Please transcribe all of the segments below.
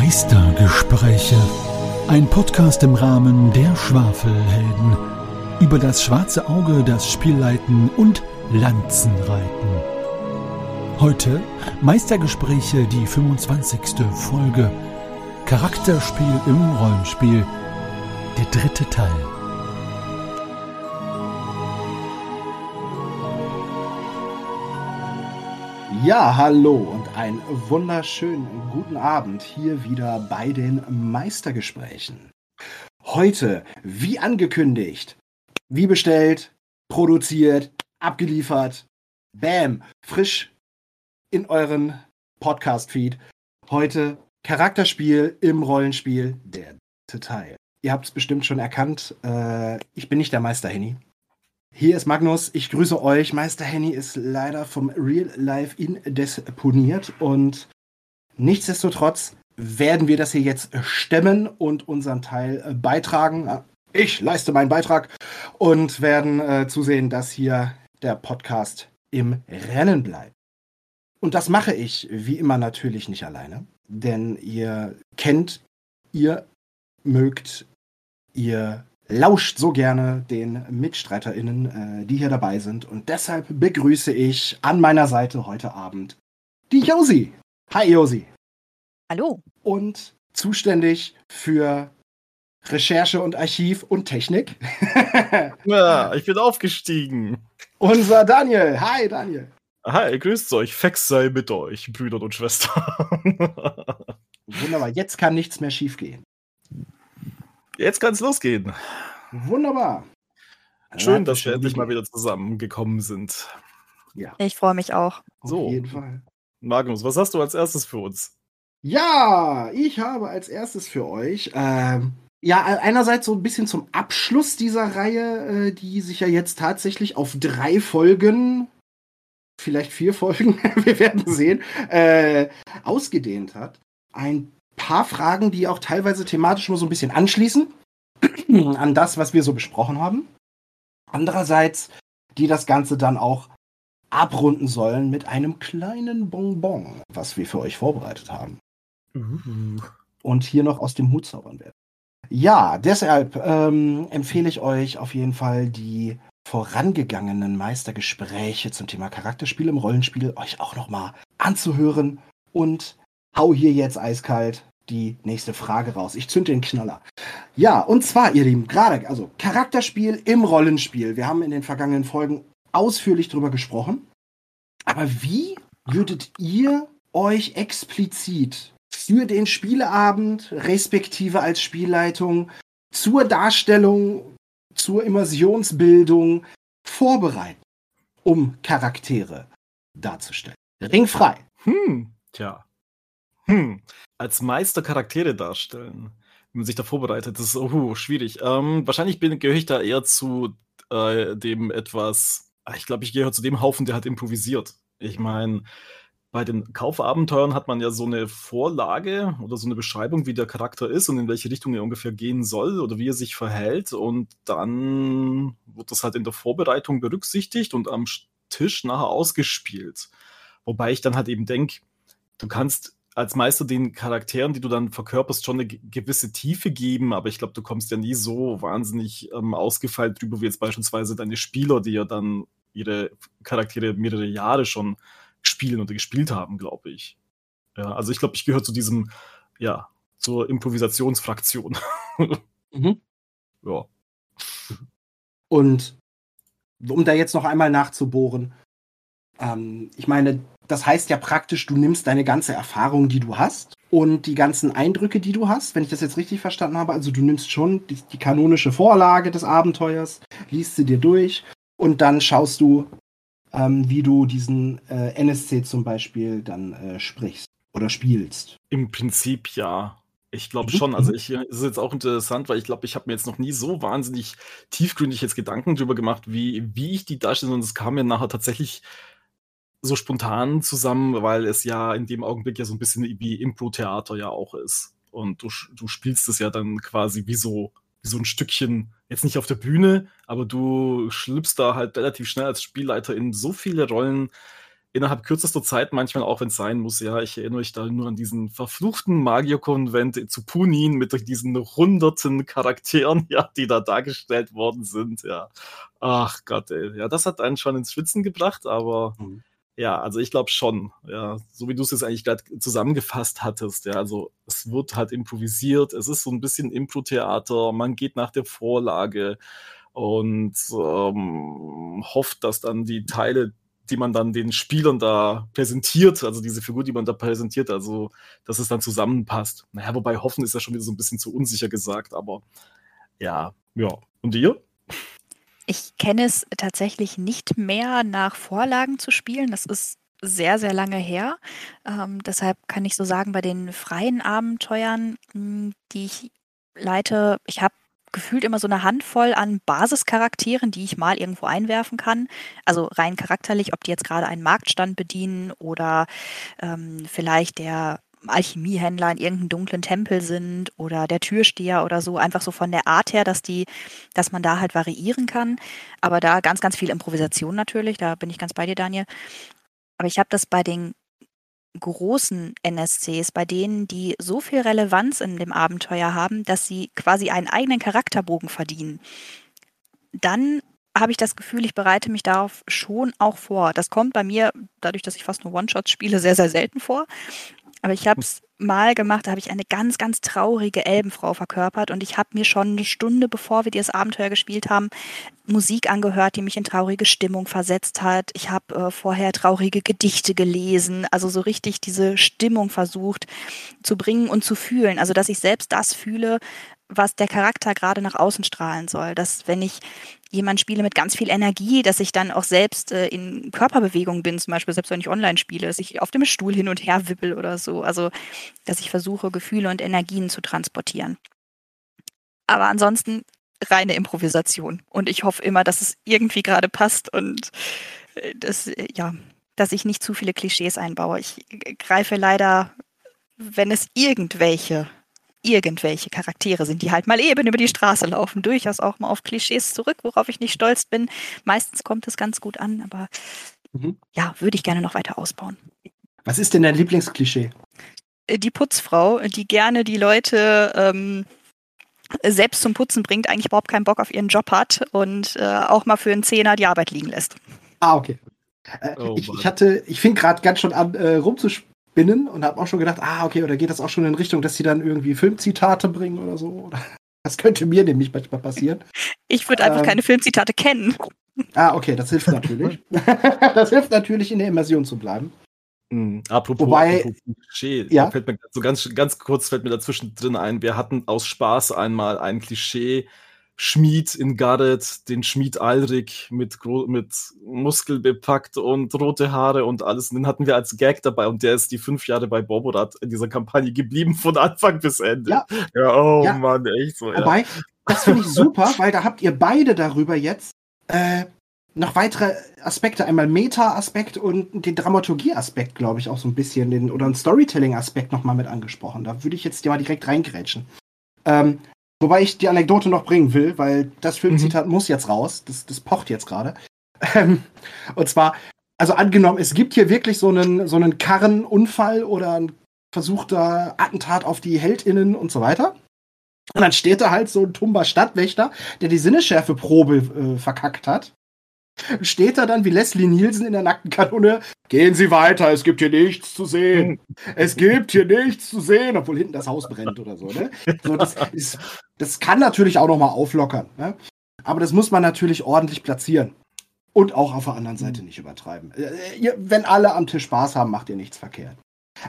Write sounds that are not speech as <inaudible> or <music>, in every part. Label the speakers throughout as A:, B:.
A: Meistergespräche. Ein Podcast im Rahmen der Schwafelhelden. Über das schwarze Auge, das Spielleiten und Lanzenreiten. Heute Meistergespräche, die 25. Folge. Charakterspiel im Rollenspiel. Der dritte Teil.
B: Ja, hallo und einen wunderschönen guten Abend hier wieder bei den Meistergesprächen. Heute, wie angekündigt, wie bestellt, produziert, abgeliefert, bam, frisch in euren Podcast-Feed. Heute Charakterspiel im Rollenspiel, der dritte Teil. Ihr habt es bestimmt schon erkannt, äh, ich bin nicht der Meister Henny. Hier ist Magnus, ich grüße euch. Meister Henny ist leider vom Real Life indesponiert und nichtsdestotrotz werden wir das hier jetzt stemmen und unseren Teil äh, beitragen. Ich leiste meinen Beitrag und werden äh, zusehen, dass hier der Podcast im Rennen bleibt. Und das mache ich wie immer natürlich nicht alleine, denn ihr kennt, ihr mögt, ihr lauscht so gerne den MitstreiterInnen, äh, die hier dabei sind. Und deshalb begrüße ich an meiner Seite heute Abend die Josi. Hi Josi.
C: Hallo.
B: Und zuständig für Recherche und Archiv und Technik. <laughs>
D: ja, ich bin aufgestiegen.
B: Unser Daniel. Hi Daniel.
D: Hi, grüßt euch. Fex sei mit euch, Brüder und Schwestern. <laughs>
B: Wunderbar, jetzt kann nichts mehr schiefgehen.
D: Jetzt kann es losgehen.
B: Wunderbar.
D: Schön, dass wir endlich mal wieder zusammengekommen sind.
C: Ja. Ich freue mich auch.
D: So. Auf jeden Fall. Magnus, was hast du als erstes für uns?
B: Ja, ich habe als erstes für euch, ähm, ja, einerseits so ein bisschen zum Abschluss dieser Reihe, äh, die sich ja jetzt tatsächlich auf drei Folgen, vielleicht vier Folgen, <laughs> wir werden sehen, äh, ausgedehnt hat. Ein paar Fragen, die auch teilweise thematisch nur so ein bisschen anschließen <clears throat> an das, was wir so besprochen haben. Andererseits, die das Ganze dann auch abrunden sollen mit einem kleinen Bonbon, was wir für euch vorbereitet haben. Uh. Und hier noch aus dem Hut zaubern werden. Ja, deshalb ähm, empfehle ich euch auf jeden Fall die vorangegangenen Meistergespräche zum Thema Charakterspiel im Rollenspiel euch auch nochmal anzuhören und hau hier jetzt eiskalt die nächste Frage raus. Ich zünde den Knaller. Ja, und zwar, ihr Lieben, gerade, also Charakterspiel im Rollenspiel. Wir haben in den vergangenen Folgen ausführlich drüber gesprochen. Aber wie würdet ihr euch explizit für den Spieleabend, respektive als Spielleitung, zur Darstellung, zur Immersionsbildung vorbereiten, um Charaktere darzustellen? Ringfrei.
D: Hm, tja. Hm, als Meister Charaktere darstellen, wenn man sich da vorbereitet, das ist oh, schwierig. Ähm, wahrscheinlich gehöre ich da eher zu äh, dem etwas, ah, ich glaube, ich gehöre zu dem Haufen, der hat improvisiert. Ich meine, bei den Kaufabenteuern hat man ja so eine Vorlage oder so eine Beschreibung, wie der Charakter ist und in welche Richtung er ungefähr gehen soll oder wie er sich verhält. Und dann wird das halt in der Vorbereitung berücksichtigt und am Tisch nachher ausgespielt. Wobei ich dann halt eben denke, du kannst als Meister den Charakteren, die du dann verkörperst, schon eine gewisse Tiefe geben, aber ich glaube, du kommst ja nie so wahnsinnig ähm, ausgefeilt drüber, wie jetzt beispielsweise deine Spieler, die ja dann ihre Charaktere mehrere Jahre schon spielen oder gespielt haben, glaube ich. Ja, also ich glaube, ich gehöre zu diesem, ja, zur Improvisationsfraktion. <laughs> mhm.
B: Ja. Und um da jetzt noch einmal nachzubohren, ähm, ich meine, das heißt ja praktisch, du nimmst deine ganze Erfahrung, die du hast und die ganzen Eindrücke, die du hast, wenn ich das jetzt richtig verstanden habe. Also du nimmst schon die, die kanonische Vorlage des Abenteuers, liest sie dir durch und dann schaust du, ähm, wie du diesen äh, NSC zum Beispiel dann äh, sprichst oder spielst.
D: Im Prinzip ja. Ich glaube schon. Also ich es ist jetzt auch interessant, weil ich glaube, ich habe mir jetzt noch nie so wahnsinnig tiefgründig jetzt Gedanken darüber gemacht, wie, wie ich die darstelle. Und es kam mir nachher tatsächlich so spontan zusammen, weil es ja in dem Augenblick ja so ein bisschen wie Impro-Theater ja auch ist. Und du, du spielst es ja dann quasi wie so, wie so ein Stückchen, jetzt nicht auf der Bühne, aber du schlüpfst da halt relativ schnell als Spielleiter in so viele Rollen, innerhalb kürzester Zeit manchmal auch, wenn es sein muss. Ja, ich erinnere mich da nur an diesen verfluchten Magierkonvent zu Punin mit diesen hunderten Charakteren, <laughs> ja, die da dargestellt worden sind. Ja, ach Gott, ey. ja, das hat einen schon ins Schwitzen gebracht, aber mhm. Ja, also ich glaube schon. Ja, so wie du es jetzt eigentlich gerade zusammengefasst hattest. Ja, also es wird halt improvisiert. Es ist so ein bisschen Impro-Theater. Man geht nach der Vorlage und ähm, hofft, dass dann die Teile die man dann den Spielern da präsentiert, also diese Figur, die man da präsentiert, also dass es dann zusammenpasst. Naja, wobei hoffen ist ja schon wieder so ein bisschen zu unsicher gesagt, aber ja, ja. Und ihr?
C: Ich kenne es tatsächlich nicht mehr nach Vorlagen zu spielen. Das ist sehr, sehr lange her. Ähm, deshalb kann ich so sagen, bei den freien Abenteuern, hm, die ich leite, ich habe gefühlt immer so eine Handvoll an Basischarakteren, die ich mal irgendwo einwerfen kann. Also rein charakterlich, ob die jetzt gerade einen Marktstand bedienen oder ähm, vielleicht der Alchemiehändler in irgendeinem dunklen Tempel sind oder der Türsteher oder so, einfach so von der Art her, dass die, dass man da halt variieren kann. Aber da ganz, ganz viel Improvisation natürlich, da bin ich ganz bei dir, Daniel. Aber ich habe das bei den großen NSCs, bei denen die so viel Relevanz in dem Abenteuer haben, dass sie quasi einen eigenen Charakterbogen verdienen, dann habe ich das Gefühl, ich bereite mich darauf schon auch vor. Das kommt bei mir, dadurch, dass ich fast nur One-Shots spiele, sehr, sehr selten vor. Aber ich habe es mal gemacht, da habe ich eine ganz, ganz traurige Elbenfrau verkörpert und ich habe mir schon eine Stunde, bevor wir dieses Abenteuer gespielt haben, Musik angehört, die mich in traurige Stimmung versetzt hat. Ich habe äh, vorher traurige Gedichte gelesen, also so richtig diese Stimmung versucht zu bringen und zu fühlen. Also dass ich selbst das fühle, was der Charakter gerade nach außen strahlen soll. Dass wenn ich jemand spiele mit ganz viel Energie, dass ich dann auch selbst äh, in Körperbewegung bin, zum Beispiel selbst wenn ich online spiele, dass ich auf dem Stuhl hin und her wippel oder so. Also dass ich versuche, Gefühle und Energien zu transportieren. Aber ansonsten reine Improvisation. Und ich hoffe immer, dass es irgendwie gerade passt und äh, das, äh, ja, dass ich nicht zu viele Klischees einbaue. Ich greife leider, wenn es irgendwelche irgendwelche Charaktere sind, die halt mal eben über die Straße laufen, durchaus auch mal auf Klischees zurück, worauf ich nicht stolz bin. Meistens kommt es ganz gut an, aber mhm. ja, würde ich gerne noch weiter ausbauen.
B: Was ist denn dein Lieblingsklischee?
C: Äh, die Putzfrau, die gerne die Leute ähm, selbst zum Putzen bringt, eigentlich überhaupt keinen Bock auf ihren Job hat und äh, auch mal für einen Zehner die Arbeit liegen lässt.
B: Ah, okay. Äh, oh, ich, ich, hatte, ich fing gerade ganz schon an, äh, rumzuspielen spinnen und habe auch schon gedacht, ah, okay, oder geht das auch schon in Richtung, dass sie dann irgendwie Filmzitate bringen oder so? <laughs> Das könnte mir nämlich manchmal passieren.
C: Ich würde einfach ähm, keine Filmzitate kennen.
B: Ah, okay, das hilft natürlich. <laughs> das hilft natürlich, in der Immersion zu bleiben.
D: Mhm. Apropos, Wobei, apropos Klischee, ja? fällt mir so ganz, ganz kurz fällt mir dazwischen drin ein, wir hatten aus Spaß einmal ein Klischee Schmied in Gareth, den Schmied Alrik mit, mit Muskel bepackt und rote Haare und alles. Und den hatten wir als Gag dabei und der ist die fünf Jahre bei Boborat in dieser Kampagne geblieben, von Anfang bis Ende.
B: Ja,
D: ja oh ja. Mann, echt so.
B: Wobei,
D: ja.
B: das finde ich super, weil da habt ihr beide darüber jetzt äh, noch weitere Aspekte, einmal Meta-Aspekt und den Dramaturgie-Aspekt, glaube ich, auch so ein bisschen, den, oder einen Storytelling-Aspekt nochmal mit angesprochen. Da würde ich jetzt mal direkt reingrätschen. Ähm, Wobei ich die Anekdote noch bringen will, weil das Filmzitat mhm. muss jetzt raus. Das, das pocht jetzt gerade. Ähm, und zwar, also angenommen, es gibt hier wirklich so einen, so einen Karrenunfall oder ein versuchter Attentat auf die HeldInnen und so weiter. Und dann steht da halt so ein tumber Stadtwächter, der die Sinneschärfeprobe äh, verkackt hat steht da dann wie Leslie Nielsen in der nackten Kanone. Gehen Sie weiter, es gibt hier nichts zu sehen. Es gibt hier nichts zu sehen, obwohl hinten das Haus brennt oder so. Ne? so das, ist, das kann natürlich auch nochmal auflockern. Ne? Aber das muss man natürlich ordentlich platzieren. Und auch auf der anderen Seite nicht übertreiben. Äh, ihr, wenn alle am Tisch Spaß haben, macht ihr nichts verkehrt.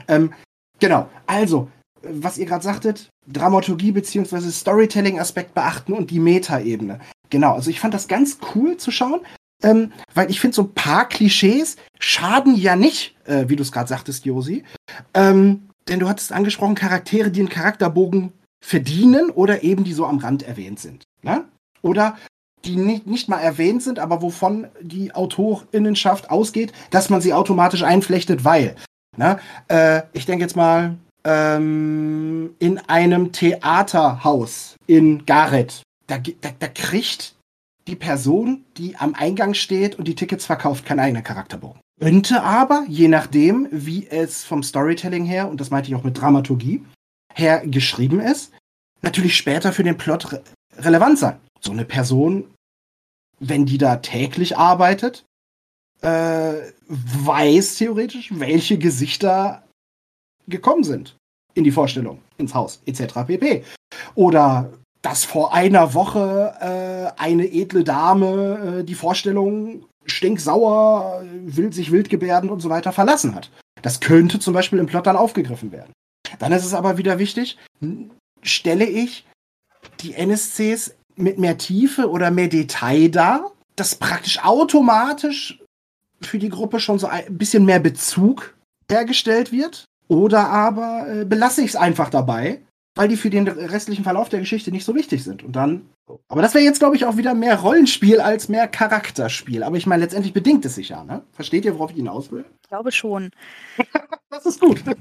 B: Ähm, genau, also, was ihr gerade sagtet, Dramaturgie bzw. Storytelling-Aspekt beachten und die Meta-Ebene. Genau, also ich fand das ganz cool zu schauen, ähm, weil ich finde, so ein paar Klischees schaden ja nicht, äh, wie du es gerade sagtest, Josi. Ähm, denn du hattest angesprochen, Charaktere, die einen Charakterbogen verdienen oder eben die so am Rand erwähnt sind. Ne? Oder die nicht, nicht mal erwähnt sind, aber wovon die Autorinnenschaft ausgeht, dass man sie automatisch einflechtet, weil. Ne? Äh, ich denke jetzt mal ähm, in einem Theaterhaus in Gareth. Da, da, da kriegt die Person, die am Eingang steht und die Tickets verkauft, kein eigener Charakterbogen. Könnte aber, je nachdem, wie es vom Storytelling her, und das meinte ich auch mit Dramaturgie, her geschrieben ist, natürlich später für den Plot re relevant sein. So eine Person, wenn die da täglich arbeitet, äh, weiß theoretisch, welche Gesichter gekommen sind in die Vorstellung, ins Haus, etc. pp. Oder dass vor einer Woche äh, eine edle Dame äh, die Vorstellung stinksauer, will sich wild gebärden und so weiter verlassen hat. Das könnte zum Beispiel im Plot dann aufgegriffen werden. Dann ist es aber wieder wichtig, stelle ich die NSCs mit mehr Tiefe oder mehr Detail dar, dass praktisch automatisch für die Gruppe schon so ein bisschen mehr Bezug hergestellt wird. Oder aber äh, belasse ich es einfach dabei, weil die für den restlichen Verlauf der Geschichte nicht so wichtig sind. Und dann. Aber das wäre jetzt, glaube ich, auch wieder mehr Rollenspiel als mehr Charakterspiel. Aber ich meine, letztendlich bedingt es sich ja, ne? Versteht ihr, worauf ich hinaus will?
C: Ich glaube schon. <laughs>
B: das ist gut. <laughs>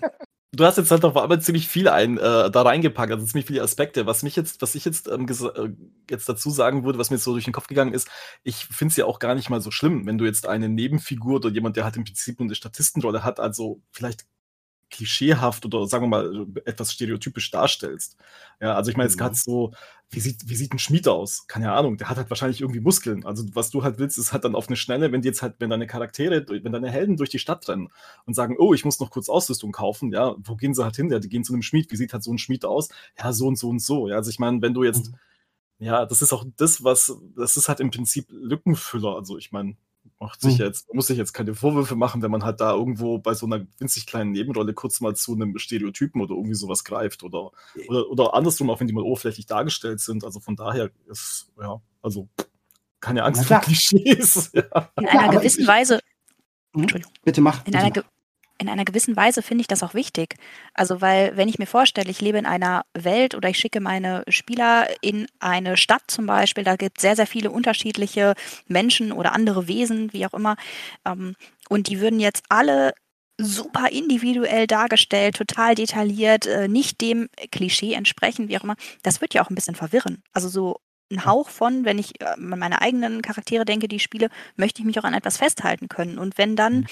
D: Du hast jetzt halt auf einmal ziemlich viel ein, äh, da reingepackt, also ziemlich viele Aspekte. Was mich jetzt, was ich jetzt, ähm, äh, jetzt dazu sagen würde, was mir jetzt so durch den Kopf gegangen ist, ich finde es ja auch gar nicht mal so schlimm, wenn du jetzt eine Nebenfigur oder jemand, der halt im Prinzip nur eine Statistenrolle hat, also vielleicht klischeehaft oder sagen wir mal etwas stereotypisch darstellst. Ja, also ich meine, mhm. gerade so, wie sieht, wie sieht ein Schmied aus? Keine Ahnung, der hat halt wahrscheinlich irgendwie Muskeln. Also was du halt willst, ist halt dann auf eine Schnelle, wenn die jetzt halt, wenn deine Charaktere, wenn deine Helden durch die Stadt rennen und sagen, oh, ich muss noch kurz Ausrüstung kaufen, ja, wo gehen sie halt hin? Ja, die gehen zu einem Schmied. Wie sieht halt so ein Schmied aus? Ja, so und so und so. Ja, also ich meine, wenn du jetzt, mhm. ja, das ist auch das, was, das ist halt im Prinzip Lückenfüller. Also ich meine, macht sich mhm. jetzt, muss sich jetzt keine Vorwürfe machen, wenn man halt da irgendwo bei so einer winzig kleinen Nebenrolle kurz mal zu einem Stereotypen oder irgendwie sowas greift oder, oder, oder andersrum, auch wenn die mal oberflächlich dargestellt sind. Also von daher ist, ja, also keine Angst vor Klischees. <laughs>
C: Ja. In einer gewissen Weise.
B: Hm? Entschuldigung. Bitte mach.
C: In
B: bitte
C: einer, mach in einer gewissen Weise finde ich das auch wichtig. Also, weil, wenn ich mir vorstelle, ich lebe in einer Welt oder ich schicke meine Spieler in eine Stadt zum Beispiel, da gibt es sehr, sehr viele unterschiedliche Menschen oder andere Wesen, wie auch immer. Ähm, und die würden jetzt alle super individuell dargestellt, total detailliert, äh, nicht dem Klischee entsprechen, wie auch immer. Das wird ja auch ein bisschen verwirren. Also so ein Hauch von, wenn ich äh, an meine eigenen Charaktere denke, die spiele, möchte ich mich auch an etwas festhalten können. Und wenn dann mhm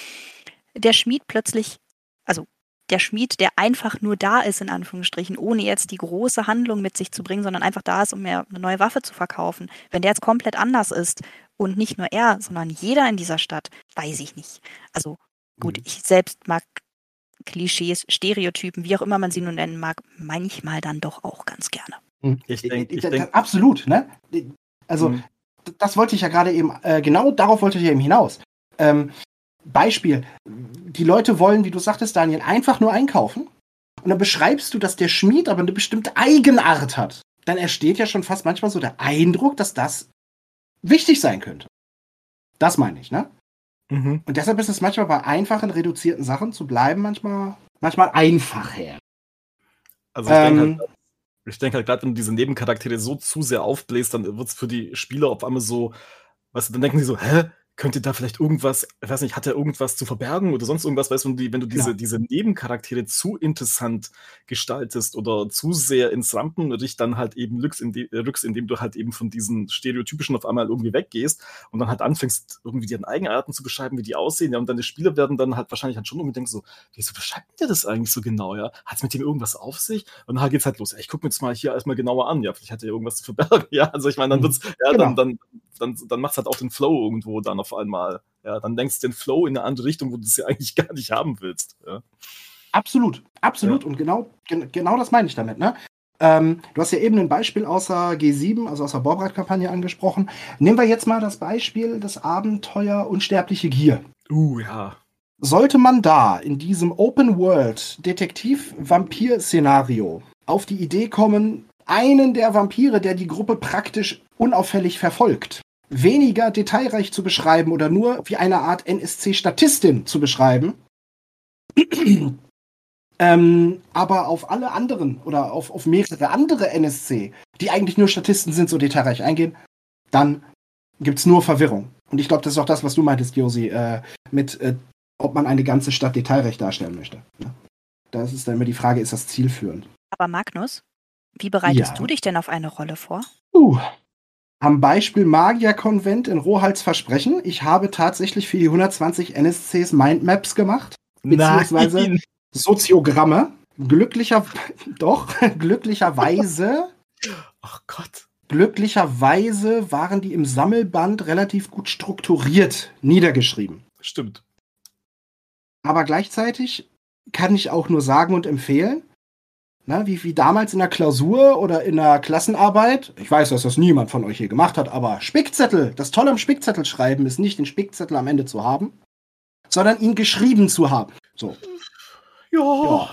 C: der Schmied plötzlich, also der Schmied, der einfach nur da ist, in Anführungsstrichen, ohne jetzt die große Handlung mit sich zu bringen, sondern einfach da ist, um mir eine neue Waffe zu verkaufen. Wenn der jetzt komplett anders ist und nicht nur er, sondern jeder in dieser Stadt, weiß ich nicht. Also gut, mhm. ich selbst mag Klischees, Stereotypen, wie auch immer man sie nun nennen mag, manchmal dann doch auch ganz gerne.
B: Mhm. Ich denke, ich denk, absolut, ne? Also, mhm. das wollte ich ja gerade eben, äh, genau darauf wollte ich ja eben hinaus. Ähm, Beispiel, die Leute wollen, wie du sagtest, Daniel, einfach nur einkaufen. Und dann beschreibst du, dass der Schmied aber eine bestimmte Eigenart hat. Dann entsteht ja schon fast manchmal so der Eindruck, dass das wichtig sein könnte. Das meine ich, ne? Mhm. Und deshalb ist es manchmal bei einfachen, reduzierten Sachen zu bleiben, manchmal, manchmal einfacher.
D: Also ich ähm, denke halt, ich denke halt gerade, wenn du diese Nebencharaktere so zu sehr aufbläst, dann wird es für die Spieler auf einmal so, weißt du, dann denken sie so, hä, könnte da vielleicht irgendwas, ich weiß nicht, hat er irgendwas zu verbergen oder sonst irgendwas, weißt du, wenn du, wenn du diese, ja. diese Nebencharaktere zu interessant gestaltest oder zu sehr ins Rampenlicht dann halt eben rückst, inde, rückst, indem du halt eben von diesen Stereotypischen auf einmal irgendwie weggehst und dann halt anfängst, irgendwie deren Eigenarten zu beschreiben, wie die aussehen, ja, und deine Spieler werden dann halt wahrscheinlich halt schon irgendwie denken so, wieso beschreibt der das eigentlich so genau, ja? Hat es mit dem irgendwas auf sich? Und dann halt geht's halt los, ja, ich guck mir jetzt mal hier erstmal genauer an, ja, vielleicht hat er irgendwas zu verbergen, <laughs> ja, also ich meine, dann mhm. wird's, ja, genau. dann, dann, dann, dann macht's halt auch den Flow irgendwo dann auf einmal. Ja, dann denkst du den Flow in eine andere Richtung, wo du es <laughs> ja eigentlich gar nicht haben willst. Ja.
B: Absolut, absolut. Ja. Und genau, gen genau das meine ich damit. Ne? Ähm, du hast ja eben ein Beispiel außer G7, also aus der Borbrad-Kampagne angesprochen. Nehmen wir jetzt mal das Beispiel des Abenteuer Unsterbliche Gier.
D: Uh, ja.
B: Sollte man da in diesem Open World Detektiv-Vampir-Szenario auf die Idee kommen, einen der Vampire, der die Gruppe praktisch unauffällig verfolgt, weniger detailreich zu beschreiben oder nur wie eine Art NSC-Statistin zu beschreiben, <clears throat> ähm, aber auf alle anderen oder auf, auf mehrere andere NSC, die eigentlich nur Statisten sind, so detailreich eingehen, dann gibt es nur Verwirrung. Und ich glaube, das ist auch das, was du meintest, Josi, äh, mit, äh, ob man eine ganze Stadt detailreich darstellen möchte. Ja? Da ist dann immer die Frage, ist das zielführend?
C: Aber Magnus, wie bereitest ja. du dich denn auf eine Rolle vor?
B: Uh, Am Beispiel Magierkonvent in Rohals Versprechen. Ich habe tatsächlich für die 120 NSCs Mindmaps gemacht. Beziehungsweise
D: Nein.
B: Soziogramme. Glücklicher, <laughs> doch, glücklicherweise,
D: Ach Gott.
B: glücklicherweise waren die im Sammelband relativ gut strukturiert niedergeschrieben.
D: Stimmt.
B: Aber gleichzeitig kann ich auch nur sagen und empfehlen, na, wie, wie damals in der Klausur oder in der Klassenarbeit, ich weiß, dass das niemand von euch hier gemacht hat, aber Spickzettel, das Tolle am Spickzettel schreiben ist nicht den Spickzettel am Ende zu haben, sondern ihn geschrieben zu haben. So.
D: Ja.
B: Ja.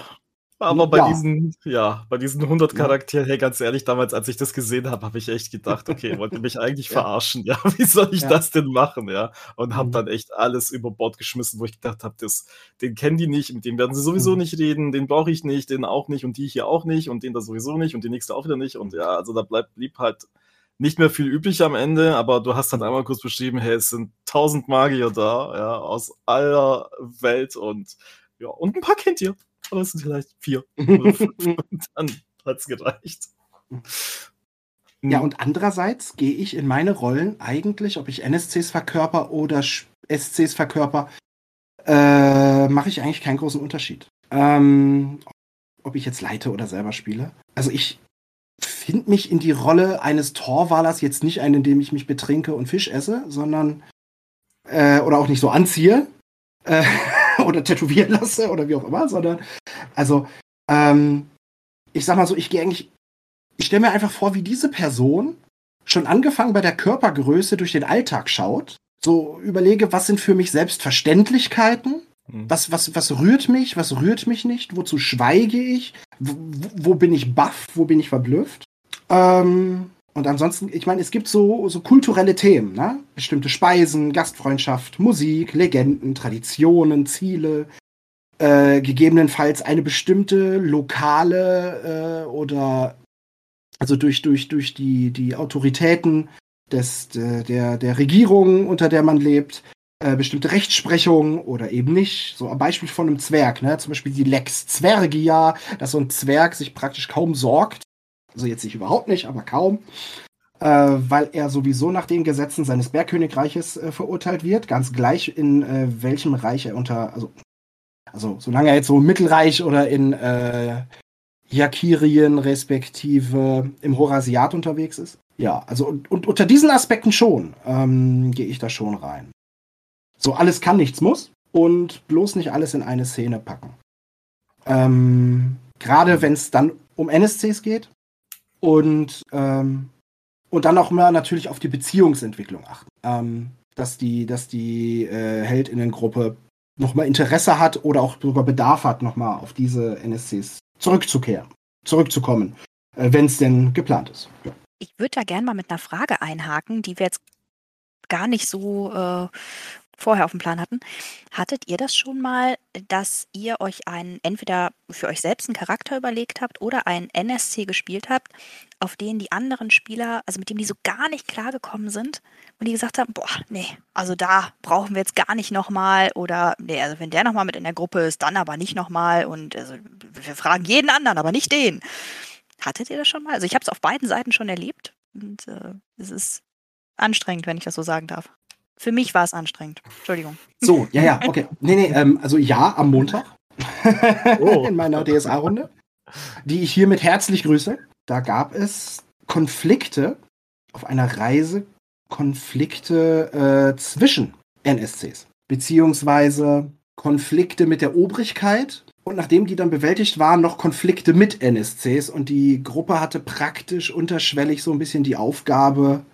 D: Aber bei
B: Ja.
D: diesen, ja, bei diesen 100
B: Ja.
D: Charakteren, hey, ganz ehrlich, damals, als ich das gesehen habe, habe ich echt gedacht, okay, wollt ihr mich eigentlich <laughs>
B: Ja.
D: verarschen, ja, <laughs> wie soll ich
B: Ja.
D: das denn machen, ja? Und habe
B: Mhm.
D: dann echt alles über Bord geschmissen, wo ich gedacht habe, das, den kennen die nicht, mit dem werden sie sowieso
B: Mhm.
D: nicht reden, den brauche ich nicht, den auch nicht und die hier auch nicht und den da sowieso nicht und die nächste auch wieder nicht und ja, also da bleibt, blieb halt nicht mehr viel übrig am Ende, aber du hast halt einmal kurz beschrieben, hey, es sind tausend Magier da, ja, aus aller Welt und ja, und ein paar kennt ihr. Aber es sind vielleicht vier <laughs> oder fünf <laughs> und dann hat's gereicht.
B: Ja, und andererseits gehe ich in meine Rollen eigentlich, ob ich NSCs verkörper oder SCs verkörper, äh, mache ich eigentlich keinen großen Unterschied. Ähm, ob ich jetzt leite oder selber spiele. Also ich finde mich in die Rolle eines Torwalers jetzt nicht ein, indem ich mich betrinke und Fisch esse, sondern äh, oder auch nicht so anziehe äh, <laughs> <laughs> oder tätowieren lasse oder wie auch immer, sondern also ähm, ich sag mal so, ich gehe eigentlich ich stelle mir einfach vor, wie diese Person schon angefangen bei der Körpergröße durch den Alltag schaut. So überlege, was sind für mich Selbstverständlichkeiten?
D: Mhm.
B: Was, was, was rührt mich? Was rührt mich nicht? Wozu schweige ich? Wo, wo bin ich baff? Wo bin ich verblüfft? Ähm, und ansonsten, ich meine, es gibt so, so kulturelle Themen, ne? Bestimmte Speisen, Gastfreundschaft, Musik, Legenden, Traditionen, Ziele, äh, gegebenenfalls eine bestimmte lokale äh, oder also durch, durch, durch die, die Autoritäten des, der, der, Regierung, unter der man lebt, äh, bestimmte Rechtsprechung oder eben nicht. So am Beispiel von einem Zwerg, ne? Zum Beispiel die Lex Zwergia, dass so ein Zwerg sich praktisch kaum sorgt. Also jetzt nicht überhaupt nicht, aber kaum. Äh, weil er sowieso nach den Gesetzen seines Bergkönigreiches äh, verurteilt wird, ganz gleich in äh, welchem Reich er unter, also, also solange er jetzt so im Mittelreich oder in äh, Jakirien respektive im Horasiat unterwegs ist. Ja, also und, und unter diesen Aspekten schon ähm, gehe ich da schon rein. So, alles kann, nichts muss und bloß nicht alles in eine Szene packen. Ähm, Gerade wenn es dann um NSCs geht und, ähm, und dann auch mal natürlich auf die Beziehungsentwicklung achten. Ähm, dass die, dass die äh, Heldinnengruppe nochmal Interesse hat oder auch sogar Bedarf hat, nochmal auf diese NSCs zurückzukehren, zurückzukommen, äh, wenn es denn geplant ist. Ja.
C: Ich würde da gerne mal mit einer Frage einhaken, die wir jetzt gar nicht so äh, vorher auf dem Plan hatten. Hattet ihr das schon mal, dass ihr euch einen entweder für euch selbst einen Charakter überlegt habt oder einen NSC gespielt habt, auf den die anderen Spieler, also mit dem die so gar nicht klargekommen sind und die gesagt haben, boah, nee, also da brauchen wir jetzt gar nicht nochmal oder nee, also wenn der nochmal mit in der Gruppe ist, dann aber nicht nochmal und also wir fragen jeden anderen, aber nicht den. Hattet ihr das schon mal? Also ich habe es auf beiden Seiten schon erlebt und äh, es ist anstrengend, wenn ich das so sagen darf. Für mich war es anstrengend. Entschuldigung.
B: So, ja, ja, okay. Nee, nee, ähm, also ja, am Montag.
D: Oh. <laughs>
B: In meiner DSA-Runde, die ich hiermit herzlich grüße. Da gab es Konflikte auf einer Reise, Konflikte äh, zwischen NSCs, beziehungsweise Konflikte mit der Obrigkeit und nachdem die dann bewältigt waren, noch Konflikte mit NSCs und die Gruppe hatte praktisch unterschwellig so ein bisschen die Aufgabe,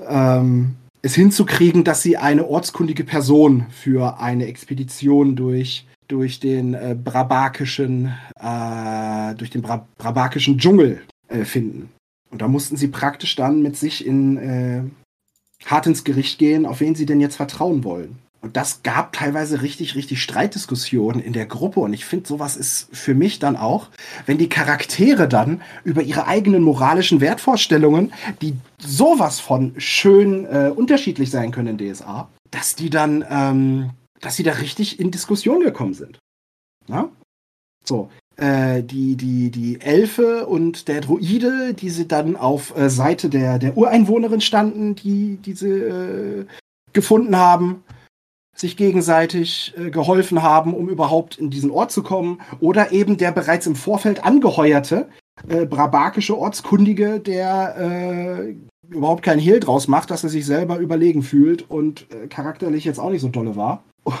B: ähm, es hinzukriegen, dass sie eine ortskundige Person für eine Expedition durch, durch den äh, brabakischen, äh, durch den Bra brabakischen Dschungel äh, finden. Und da mussten sie praktisch dann mit sich in äh, hart ins Gericht gehen, auf wen sie denn jetzt vertrauen wollen. Und das gab teilweise richtig, richtig Streitdiskussionen in der Gruppe. Und ich finde, sowas ist für mich dann auch, wenn die Charaktere dann über ihre eigenen moralischen Wertvorstellungen, die sowas von schön äh, unterschiedlich sein können in DSA, dass die dann, ähm, dass sie da richtig in Diskussion gekommen sind. Na? So. äh, die, die, die Elfe und der Druide, die sie dann auf äh, Seite der, der Ureinwohnerin standen, die diese äh, gefunden haben, sich gegenseitig äh, geholfen haben, um überhaupt in diesen Ort zu kommen. Oder eben der bereits im Vorfeld angeheuerte äh, brabakische Ortskundige, der äh, überhaupt keinen Hehl draus macht, dass er sich selber überlegen fühlt und äh, charakterlich jetzt auch nicht so dolle war. <laughs>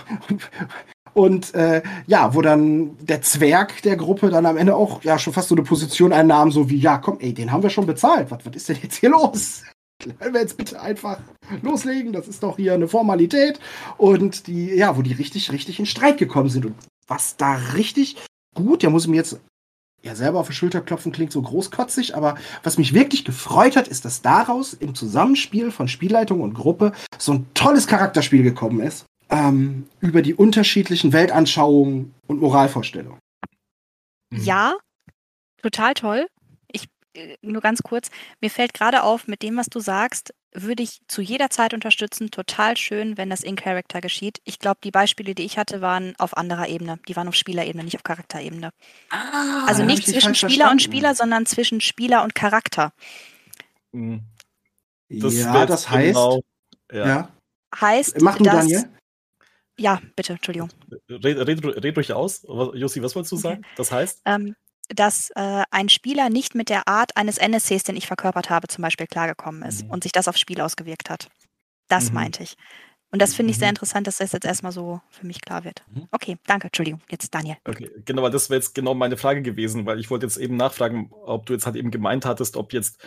B: Und äh, ja, wo dann der Zwerg der Gruppe dann am Ende auch ja schon fast so eine Position einnahm, so wie, ja, komm, ey, den haben wir schon bezahlt. Was, was ist denn jetzt hier los? Können wir jetzt bitte einfach loslegen? Das ist doch hier eine Formalität. Und die, ja, wo die richtig, richtig in Streit gekommen sind. Und was da richtig gut, ja, muss ich mir jetzt ja selber auf die Schulter klopfen, klingt so großkotzig, aber was mich wirklich gefreut hat, ist, dass daraus im Zusammenspiel von Spielleitung und Gruppe so ein tolles Charakterspiel gekommen ist ähm, über die unterschiedlichen Weltanschauungen und Moralvorstellungen.
C: Ja, total toll. Äh, nur ganz kurz, mir fällt gerade auf, mit dem, was du sagst, würde ich zu jeder Zeit unterstützen. Total schön, wenn das in Character geschieht. Ich glaube, die Beispiele, die ich hatte, waren auf anderer Ebene. Die waren auf Spielerebene, nicht auf Charakterebene. Ah, also nicht zwischen Spieler und Spieler, sondern zwischen Spieler und Charakter.
B: Mhm. Das ja, das heißt. Genau,
C: ja. ja. Heißt,
B: Mach du, dass, Daniel?
C: Ja, bitte, Entschuldigung.
D: Red, red, red ruhig aus. Josi, was wolltest du sagen? Okay. Das heißt?
C: Ähm, dass äh, ein Spieler nicht mit der Art eines NSCs, den ich verkörpert habe, zum Beispiel klargekommen ist mhm. und sich das aufs Spiel ausgewirkt hat. Das mhm. meinte ich. Und das finde ich sehr mhm. interessant, dass das jetzt erstmal so für mich klar wird. Mhm. Okay, danke, Entschuldigung. Jetzt Daniel.
D: Okay, genau, weil das wäre jetzt genau meine Frage gewesen, weil ich wollte jetzt eben nachfragen, ob du jetzt halt eben gemeint hattest, ob jetzt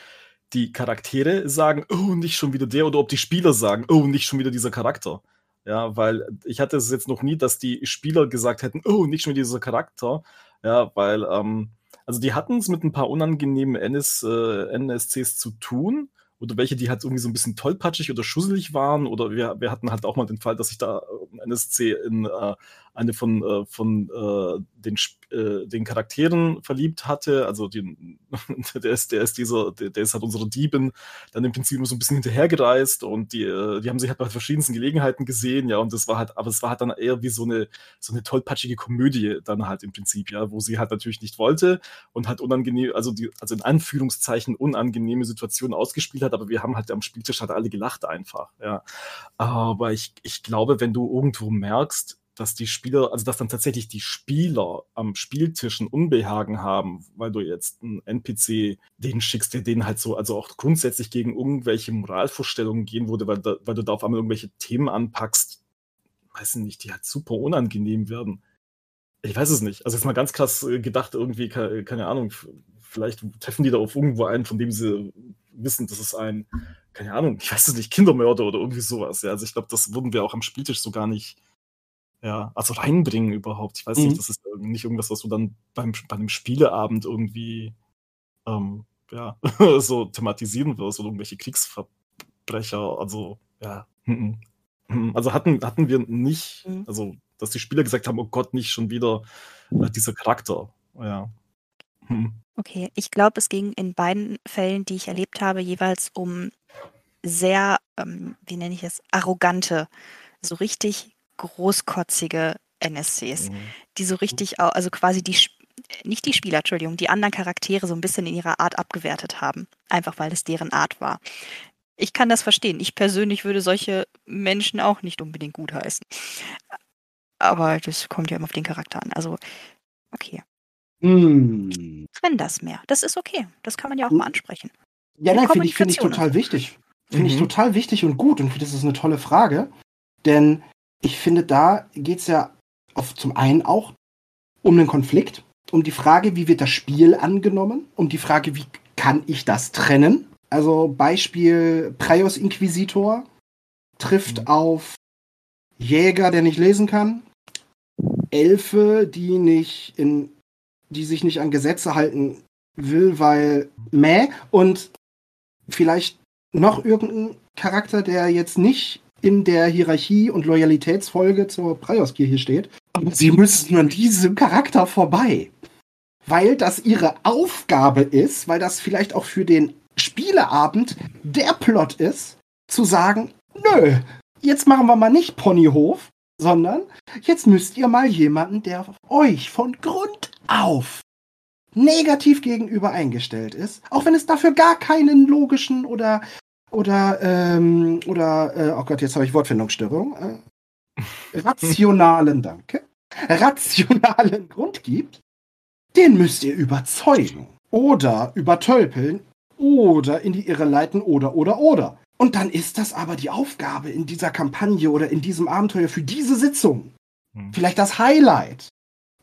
D: die Charaktere sagen, oh, nicht schon wieder der, oder ob die Spieler sagen, oh, nicht schon wieder dieser Charakter. Ja, weil ich hatte es jetzt noch nie, dass die Spieler gesagt hätten, oh, nicht schon dieser Charakter. Ja, weil, ähm, also die hatten es mit ein paar unangenehmen NS, äh, NSCs zu tun oder welche, die halt irgendwie so ein bisschen tollpatschig oder schusselig waren. Oder wir, wir hatten halt auch mal den Fall, dass sich da ein NSC in äh, eine von, äh, von äh, den, äh, den Charakteren verliebt hatte. Also den, <laughs> der, ist, der ist dieser, der, der, ist halt unsere Diebin, dann im Prinzip so ein bisschen hinterhergereist und die, äh, die haben sich halt bei verschiedensten Gelegenheiten gesehen, ja, und das war halt, aber es war halt dann eher wie so eine, so eine tollpatschige Komödie dann halt im Prinzip, ja, wo sie halt natürlich nicht wollte und halt unangenehm, also die, also in Anführungszeichen unangenehme Situationen ausgespielt hat, aber wir haben halt am Spieltisch halt alle gelacht einfach, ja. Aber ich, ich glaube, wenn du irgendwo merkst, dass die Spieler, also dass dann tatsächlich die Spieler am Spieltisch ein Unbehagen haben, weil du jetzt einen NPC den schickst, der denen halt so, also auch grundsätzlich gegen irgendwelche Moralvorstellungen gehen würde, weil, da, weil du da auf einmal irgendwelche Themen anpackst, weiß ich nicht, die halt super unangenehm werden. Ich weiß es nicht. Also jetzt mal ganz krass äh, gedacht, irgendwie, keine Ahnung, vielleicht treffen die da auf irgendwo einen, von dem sie wissen, dass es ein, keine Ahnung, ich weiß es nicht, Kindermörder oder irgendwie sowas. Ja, also ich glaube, das würden wir auch am Spieltisch so gar nicht ja, also reinbringen überhaupt. Ich weiß mhm. nicht, das ist nicht irgendwas, was du dann beim, bei einem Spieleabend irgendwie ähm, ja, <laughs> so thematisieren wirst oder irgendwelche Kriegsverbrecher. Also, ja. Also hatten, hatten wir nicht, mhm. also dass die Spieler gesagt haben, oh Gott, nicht schon wieder äh, dieser Charakter. Ja.
C: Hm. Okay, ich glaube, es ging in beiden Fällen, die ich erlebt habe, jeweils um sehr, ähm, wie nenne ich es, arrogante, so richtig großkotzige NSCs, mhm. die so richtig, also quasi die, nicht die Spieler, Entschuldigung, die anderen Charaktere so ein bisschen in ihrer Art abgewertet haben. Einfach weil es deren Art war. Ich kann das verstehen. Ich persönlich würde solche Menschen auch nicht unbedingt gutheißen. Aber das kommt ja immer auf den Charakter an. Also, okay. Mm. Trenn das mehr. Das ist okay. Das kann man ja auch mal ansprechen.
B: Ja, nein, finde ich, find ich total wichtig. Finde mhm. ich total wichtig und gut. Und das ist eine tolle Frage. Denn ich finde, da geht es ja auf, zum einen auch um den Konflikt, um die Frage, wie wird das Spiel angenommen, um die Frage, wie kann ich das trennen. Also Beispiel Praios Inquisitor trifft mhm. auf Jäger, der nicht lesen kann, Elfe, die nicht in, die sich nicht an Gesetze halten will, weil mäh und vielleicht noch irgendein Charakter, der jetzt nicht in der Hierarchie und Loyalitätsfolge zur Prioskirche steht. Aber sie müssen an diesem Charakter vorbei. Weil das ihre Aufgabe ist, weil das vielleicht auch für den Spieleabend der Plot ist, zu sagen, nö, jetzt machen wir mal nicht Ponyhof, sondern jetzt müsst ihr mal jemanden, der euch von Grund auf negativ gegenüber eingestellt ist, auch wenn es dafür gar keinen logischen oder oder ähm, oder äh, oh Gott, jetzt habe ich Wortfindungsstörung. Äh, rationalen, danke. Rationalen Grund gibt, den müsst ihr überzeugen oder übertölpeln oder in die Irre leiten oder oder oder. Und dann ist das aber die Aufgabe in dieser Kampagne oder in diesem Abenteuer für diese Sitzung. Hm. Vielleicht das Highlight.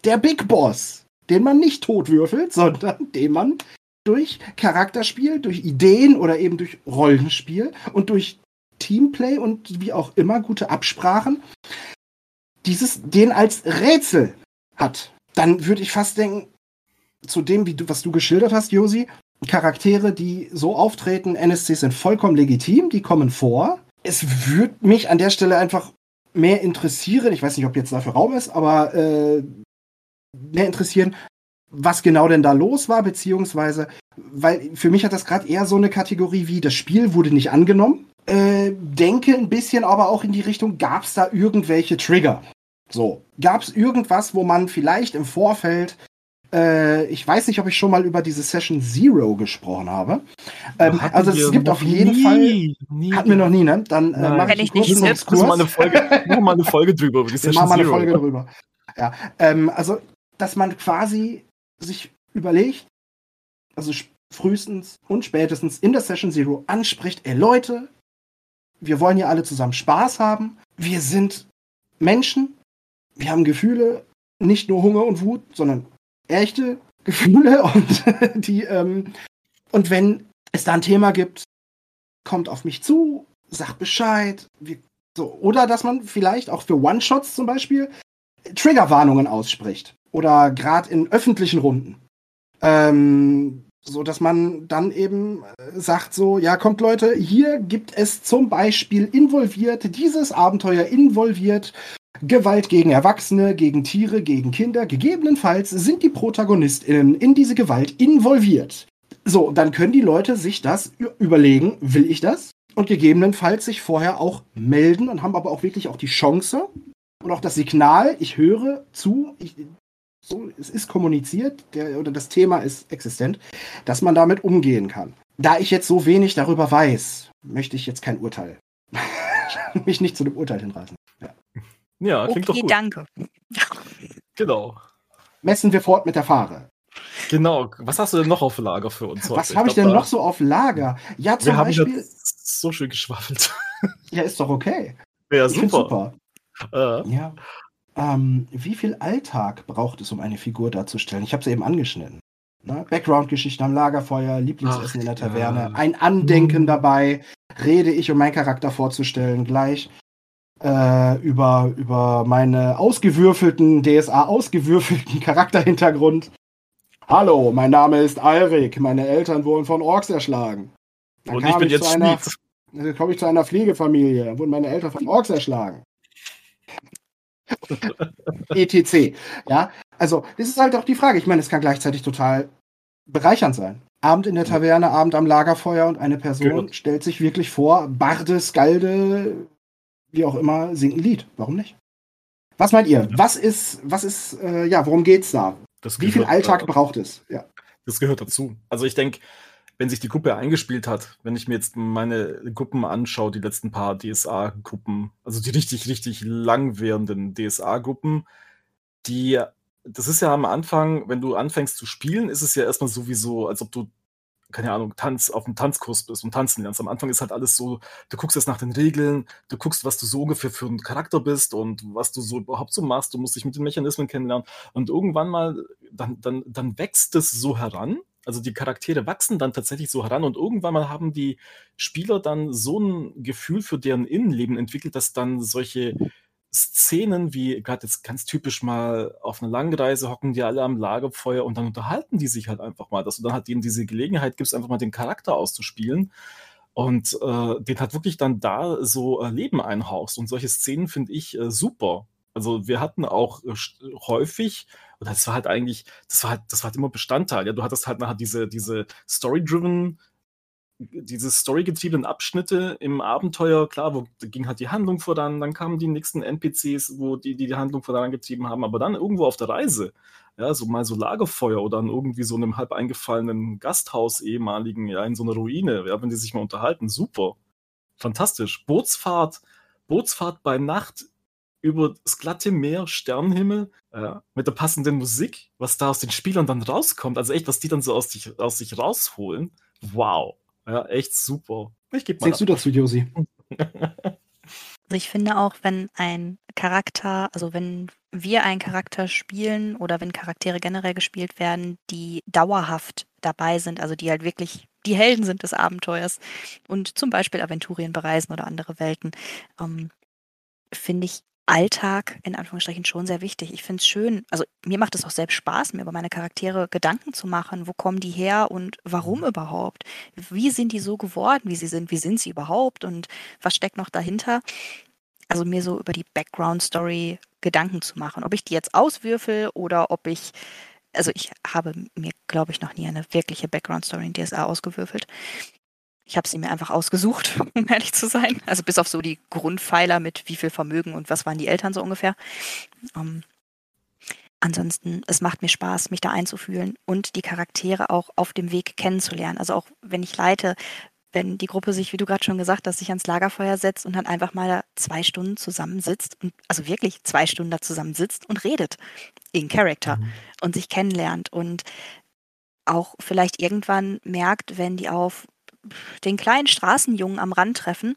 B: Der Big Boss, den man nicht totwürfelt, <laughs> sondern den man durch Charakterspiel, durch Ideen oder eben durch Rollenspiel und durch Teamplay und wie auch immer gute Absprachen dieses den als Rätsel hat. Dann würde ich fast denken, zu dem, wie du, was du geschildert hast, Josi, Charaktere, die so auftreten, NSCs sind vollkommen legitim, die kommen vor. Es würde mich an der Stelle einfach mehr interessieren, ich weiß nicht, ob jetzt dafür Raum ist, aber äh, mehr interessieren, was genau denn da los war, beziehungsweise, weil für mich hat das gerade eher so eine Kategorie wie, das Spiel wurde nicht angenommen. Äh, denke ein bisschen aber auch in die Richtung, gab es da irgendwelche Trigger? So, gab es irgendwas, wo man vielleicht im Vorfeld äh, ich weiß nicht, ob ich schon mal über diese Session Zero gesprochen habe. Ähm, also es gibt auf jeden nie, Fall. Nie. Hatten wir noch nie, ne? Dann äh, mache ich,
C: ich nicht.
D: Exkurs. Mal eine Folge, <laughs> mal eine Folge drüber über die
B: Session Zero. Mal eine Folge drüber. Ja, ähm, also dass man quasi sich überlegt, also frühestens und spätestens in der Session Zero anspricht, ey Leute, wir wollen ja alle zusammen Spaß haben. Wir sind Menschen, wir haben Gefühle, nicht nur Hunger und Wut, sondern echte Gefühle <laughs> und die, ähm, und wenn es da ein Thema gibt, kommt auf mich zu, sagt Bescheid, wir, so, oder dass man vielleicht auch für One-Shots zum Beispiel Triggerwarnungen ausspricht. Oder gerade in öffentlichen Runden. Ähm, so dass man dann eben äh, sagt so, ja kommt Leute, hier gibt es zum Beispiel involviert, dieses Abenteuer involviert Gewalt gegen Erwachsene, gegen Tiere, gegen Kinder. Gegebenenfalls sind die ProtagonistInnen in diese Gewalt involviert. So, dann können die Leute sich das überlegen, will ich das? Und gegebenenfalls sich vorher auch melden und haben aber auch wirklich auch die Chance und auch das Signal, ich höre zu, ich, so, es ist kommuniziert, der, oder das Thema ist existent, dass man damit umgehen kann. Da ich jetzt so wenig darüber weiß, möchte ich jetzt kein Urteil. <laughs> mich nicht zu dem Urteil hinreißen. Ja.
D: Ja, klingt okay, doch gut.
C: danke.
D: Genau.
B: Messen wir fort mit der Fahre.
D: Genau. Was hast du denn noch auf Lager für uns
B: heute? Was habe ich, ich denn noch so auf Lager? Ja, zum
D: wir
B: Beispiel.
D: Haben so schön geschwaffelt.
B: Ja, ist doch okay.
D: Ja, super.
B: super. Äh. Ja. Ähm, wie viel Alltag braucht es, um eine Figur darzustellen? Ich habe es eben angeschnitten. Ne? Background-Geschichten am Lagerfeuer, Lieblingsessen Ach, in der Taverne, ja. ein Andenken dabei, rede ich, um meinen Charakter vorzustellen, gleich äh, über, über meine ausgewürfelten, DSA ausgewürfelten <laughs> Charakterhintergrund. Hallo, mein Name ist Alrik, meine Eltern wurden von Orks erschlagen.
D: Dann Und ich bin ich jetzt einer,
B: Dann komme ich zu einer Pflegefamilie, wurden meine Eltern von Orks erschlagen. <laughs> ETC. Ja, also, das ist halt auch die Frage. Ich meine, es kann gleichzeitig total bereichernd sein. Abend in der Taverne, Abend am Lagerfeuer und eine Person Gehört. stellt sich wirklich vor, Barde, Skalde, wie auch immer, singt ein Lied. Warum nicht? Was meint ihr? Was ist, was ist, äh, ja, worum geht's da? wie viel Alltag braucht es? Ja.
D: Das gehört dazu. Also ich denke, wenn sich die Gruppe eingespielt hat, wenn ich mir jetzt meine Gruppen anschaue, die letzten paar DSA-Gruppen, also die richtig, richtig langwährenden DSA-Gruppen, die, das ist ja am Anfang, wenn du anfängst zu spielen, ist es ja erstmal sowieso, als ob du keine Ahnung, Tanz auf einem Tanzkurs bist und tanzen lernst. Am Anfang ist halt alles so, du guckst jetzt nach den Regeln, du guckst, was du so ungefähr für ein Charakter bist und was du so überhaupt so machst, du musst dich mit den Mechanismen kennenlernen und irgendwann mal, dann, dann, dann wächst es so heran, also die Charaktere wachsen dann tatsächlich so heran und irgendwann mal haben die Spieler dann so ein Gefühl für deren Innenleben entwickelt, dass dann solche Szenen, wie gerade jetzt ganz typisch mal auf einer Langreise hocken die alle am Lagerfeuer und dann unterhalten die sich halt einfach mal, dass du dann halt ihnen diese Gelegenheit gibst, einfach mal den Charakter auszuspielen und äh, den halt wirklich dann da so äh, Leben einhauchst. Und solche Szenen finde ich äh, super. Also wir hatten auch äh, häufig, oder das war halt eigentlich, das war halt, das war halt immer Bestandteil. Ja, du hattest halt nachher diese, diese Story-driven diese storygetriebenen Abschnitte im Abenteuer, klar, wo ging halt die Handlung voran, dann kamen die nächsten NPCs, wo die die, die Handlung vorangetrieben haben, aber dann irgendwo auf der Reise Ja, so mal so Lagerfeuer oder an irgendwie so einem halb eingefallenen Gasthaus ehemaligen, ja, in so einer Ruine, ja, wenn die sich mal unterhalten, super. Fantastisch. Bootsfahrt, Bootsfahrt bei Nacht über das glatte Meer, Sternenhimmel, ja, mit der passenden Musik, was da aus den Spielern dann rauskommt. Also echt, was die dann so aus sich, aus sich rausholen. Wow. Ja, echt super.
B: Ich gebe mal. Denkst du dazu, Josi?
C: Also <laughs> ich finde auch, wenn ein Charakter, also wenn wir einen Charakter spielen oder wenn Charaktere generell gespielt werden, die dauerhaft dabei sind, also die halt wirklich die Helden sind des Abenteuers und zum Beispiel Aventurien bereisen oder andere Welten, ähm, finde ich Alltag in Anführungsstrichen schon sehr wichtig. Ich finde es schön, also mir macht es auch selbst Spaß, mir über meine Charaktere Gedanken zu machen. Wo kommen die her und warum mhm. überhaupt? Wie sind die so geworden, wie sie sind? Wie sind sie überhaupt und was steckt noch dahinter? Also mir so über die Background-Story Gedanken zu machen. Ob ich die jetzt auswürfel oder ob ich, also ich habe mir, glaube ich, noch nie eine wirkliche Background-Story in DSA ausgewürfelt. Ich habe sie mir einfach ausgesucht, <laughs> um ehrlich zu sein. Also bis auf so die Grundpfeiler mit wie viel Vermögen und was waren die Eltern so ungefähr. Ähm, ansonsten, es macht mir Spaß, mich da einzufühlen und die Charaktere auch auf dem Weg kennenzulernen. Also auch wenn ich leite, wenn die Gruppe sich, wie du gerade schon gesagt hast, sich ans Lagerfeuer setzt und dann einfach mal zwei Stunden zusammensitzt und also wirklich zwei Stunden da zusammensitzt und redet in Character mhm. und sich kennenlernt und auch vielleicht irgendwann merkt, wenn die auf den kleinen Straßenjungen am Rand treffen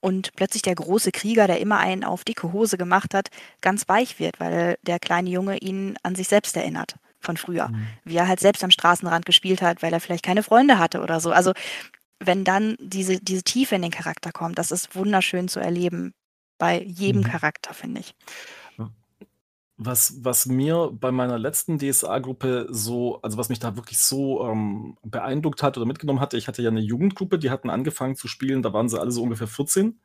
C: und plötzlich der große Krieger, der immer einen auf dicke Hose gemacht hat, ganz weich wird, weil der kleine Junge ihn an sich selbst erinnert von früher. Mhm. Wie er halt selbst am Straßenrand gespielt hat, weil er vielleicht keine Freunde hatte oder so. Also wenn dann diese, diese Tiefe in den Charakter kommt, das ist wunderschön zu erleben bei jedem mhm. Charakter, finde ich.
D: Was was mir bei meiner letzten DSA-Gruppe so also, was mich da wirklich so, ähm, beeindruckt hat oder mitgenommen hatte ich hatte ja eine Jugendgruppe, die hatten angefangen zu spielen, da waren sie alle so ungefähr 14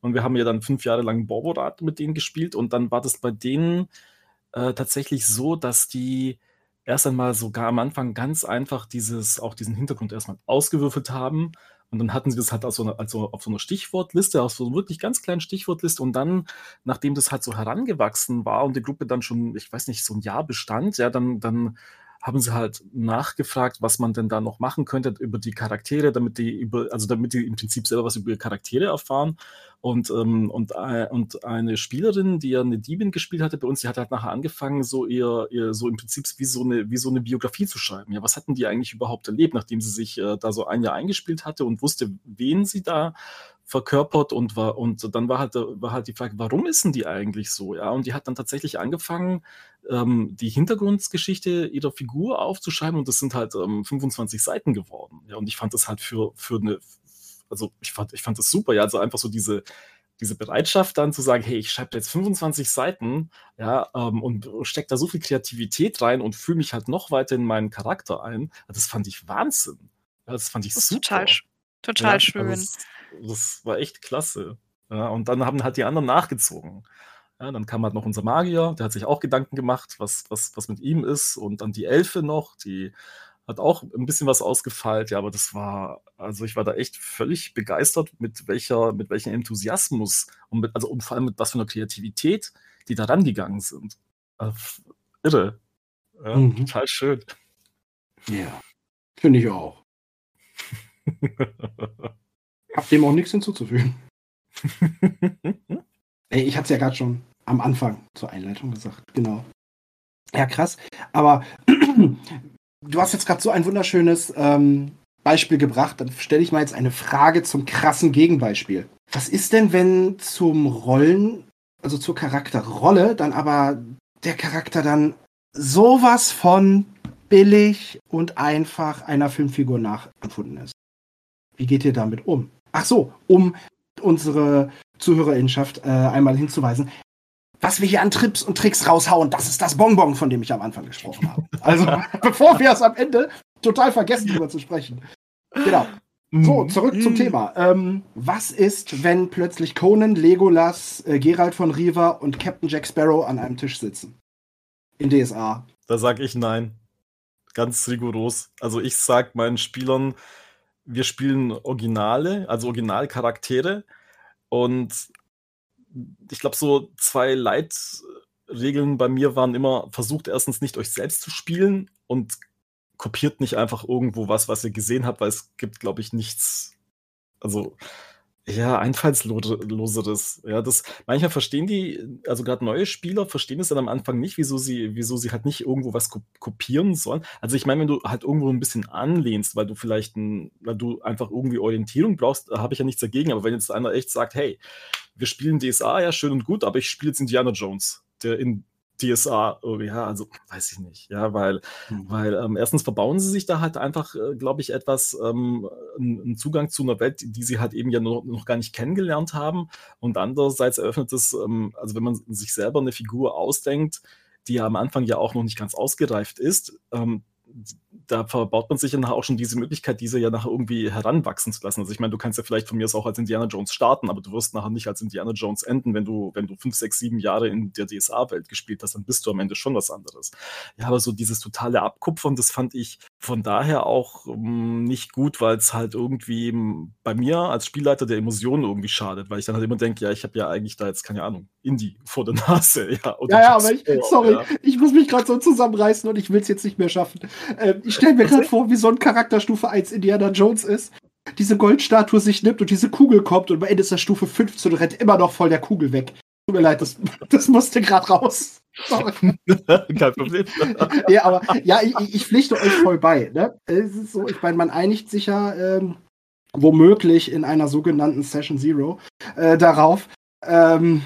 D: und wir haben ja dann fünf Jahre lang Borborat mit denen gespielt und dann war das bei denen, äh, tatsächlich so, dass die erst einmal sogar am Anfang ganz einfach dieses auch diesen Hintergrund erstmal ausgewürfelt haben und dann hatten sie das halt auf so 'ner also, auf so 'ner Stichwortliste, auf so 'ner wirklich ganz kleinen Stichwortliste. Und dann, nachdem das halt so herangewachsen war und die Gruppe dann schon, ich weiß nicht, so ein Jahr bestand, ja, dann dann haben sie halt nachgefragt, was man denn da noch machen könnte über die Charaktere, damit die über also, damit die im Prinzip selber was über ihre Charaktere erfahren. Und, ähm, und, äh, und eine Spielerin, die ja eine Diebin gespielt hatte bei uns, die hat halt nachher angefangen, so ihr, ihr so im Prinzip wie so eine, wie so eine Biografie zu schreiben. Ja, was hatten die eigentlich überhaupt erlebt, nachdem sie sich äh, da so ein Jahr eingespielt hatte und wusste, wen sie da verkörpert und war und dann war halt war halt die Frage, warum ist denn die eigentlich so, ja? Und die hat dann tatsächlich angefangen, ähm, die Hintergrundgeschichte ihrer Figur aufzuschreiben und das sind halt ähm, 25 Seiten geworden. Ja, und ich fand das halt für für eine also ich fand ich fand das super, ja, also einfach so diese diese Bereitschaft dann zu sagen, hey, ich schreibe jetzt 25 Seiten, ja, ähm, und stecke da so viel Kreativität rein und fühle mich halt noch weiter in meinen Charakter ein. Das fand ich Wahnsinn. Ja, das fand ich das super.
C: Total, total ja, schön. Also
D: das war echt klasse. Ja, und dann haben halt die anderen nachgezogen. Ja, dann kam halt noch unser Magier, der hat sich auch Gedanken gemacht, was, was, was mit ihm ist. Und dann die Elfe noch, die hat auch ein bisschen was ausgefeilt. Ja, aber das war, also ich war da echt völlig begeistert, mit welcher, mit welchem Enthusiasmus und mit, also und vor allem mit was für einer Kreativität die da rangegangen sind. Also, irre. Ja, mhm. Total schön.
B: Ja, finde ich auch. <laughs> Hab dem auch nichts hinzuzufügen. <laughs> Ey, ich hatte es ja gerade schon am Anfang zur Einleitung gesagt. Genau. Ja, krass. Aber <clears throat> du hast jetzt gerade so ein wunderschönes ähm, Beispiel gebracht. Dann stelle ich mal jetzt eine Frage zum krassen Gegenbeispiel. Was ist denn, wenn zum Rollen, also zur Charakterrolle, dann aber der Charakter dann sowas von billig und einfach einer Filmfigur nachempfunden ist? Wie geht ihr damit um? Ach so, um unsere Zuhörerinschaft äh, einmal hinzuweisen. Was wir hier an Trips und Tricks raushauen, das ist das Bonbon, von dem ich am Anfang gesprochen habe. Also, <laughs> bevor wir es am Ende total vergessen, darüber zu sprechen. Genau. So, mhm. zurück zum. Thema. Ähm, was ist, wenn plötzlich Conan, Legolas, äh, Gerald von Riva und Captain Jack Sparrow an einem Tisch sitzen? In DSA.
D: Da sag ich nein. Ganz rigoros. Also ich sag meinen Spielern, wir spielen Originale, also Originalcharaktere. Und ich glaube, so zwei Leit, Regeln bei mir waren immer, versucht erstens nicht euch selbst zu spielen und kopiert nicht einfach irgendwo was, was ihr gesehen habt, weil es gibt, glaube ich, nichts, also ja, einfallsloseres. Ja, das manchmal verstehen die, also gerade neue Spieler verstehen es dann am Anfang nicht, wieso sie, wieso sie halt nicht irgendwo was kopieren sollen. Also ich meine, wenn du halt irgendwo ein bisschen anlehnst, weil du vielleicht ein, weil du einfach irgendwie Orientierung brauchst, habe ich ja nichts dagegen. Aber wenn jetzt einer echt sagt, hey, wir spielen DSA, ja, schön und gut, aber ich spiele jetzt Indiana Jones, der in DSA, oh, ja, also weiß ich nicht, ja, weil, mhm. weil ähm, erstens verbauen sie sich da halt einfach, äh, glaube ich, etwas, ähm, einen Zugang zu einer Welt, die sie halt eben ja noch, noch gar nicht kennengelernt haben und andererseits eröffnet es, ähm, also wenn man sich selber eine Figur ausdenkt, die ja am Anfang ja auch noch nicht ganz ausgereift ist, ähm, da verbaut man sich ja nachher auch schon diese Möglichkeit, diese ja nachher irgendwie heranwachsen zu lassen. Also ich meine, du kannst ja vielleicht von mir aus auch als Indiana Jones starten, aber du wirst nachher nicht als Indiana Jones enden, wenn du, wenn du fünf, sechs, sieben Jahre in der DSA-Welt gespielt hast, dann bist du am Ende schon was anderes. Ja, aber so dieses totale Abkupfern, das fand ich von daher auch um, nicht gut, weil es halt irgendwie bei mir als Spielleiter der Emotionen irgendwie schadet, weil ich dann halt immer denke, ja, ich habe ja eigentlich da jetzt, keine Ahnung, Indie vor der <laughs> Nase.
B: Ja, ja, ja aber ich, sorry, ja. ich muss mich gerade so zusammenreißen und ich will es jetzt nicht mehr schaffen. Ähm, ich stelle mir gerade vor, wie so ein Charakterstufe 1 Indiana Jones ist, diese Goldstatue sich nimmt und diese Kugel kommt und am Ende ist der Stufe 15 und rennt immer noch voll der Kugel weg. Tut mir leid, das, das musste gerade raus. Sorry. <laughs> Kein Problem. <laughs> ja, aber ja, ich, ich pflichte euch voll bei. Ne? Es ist so, ich meine, man einigt sich ja ähm, womöglich in einer sogenannten Session Zero äh, darauf, ähm,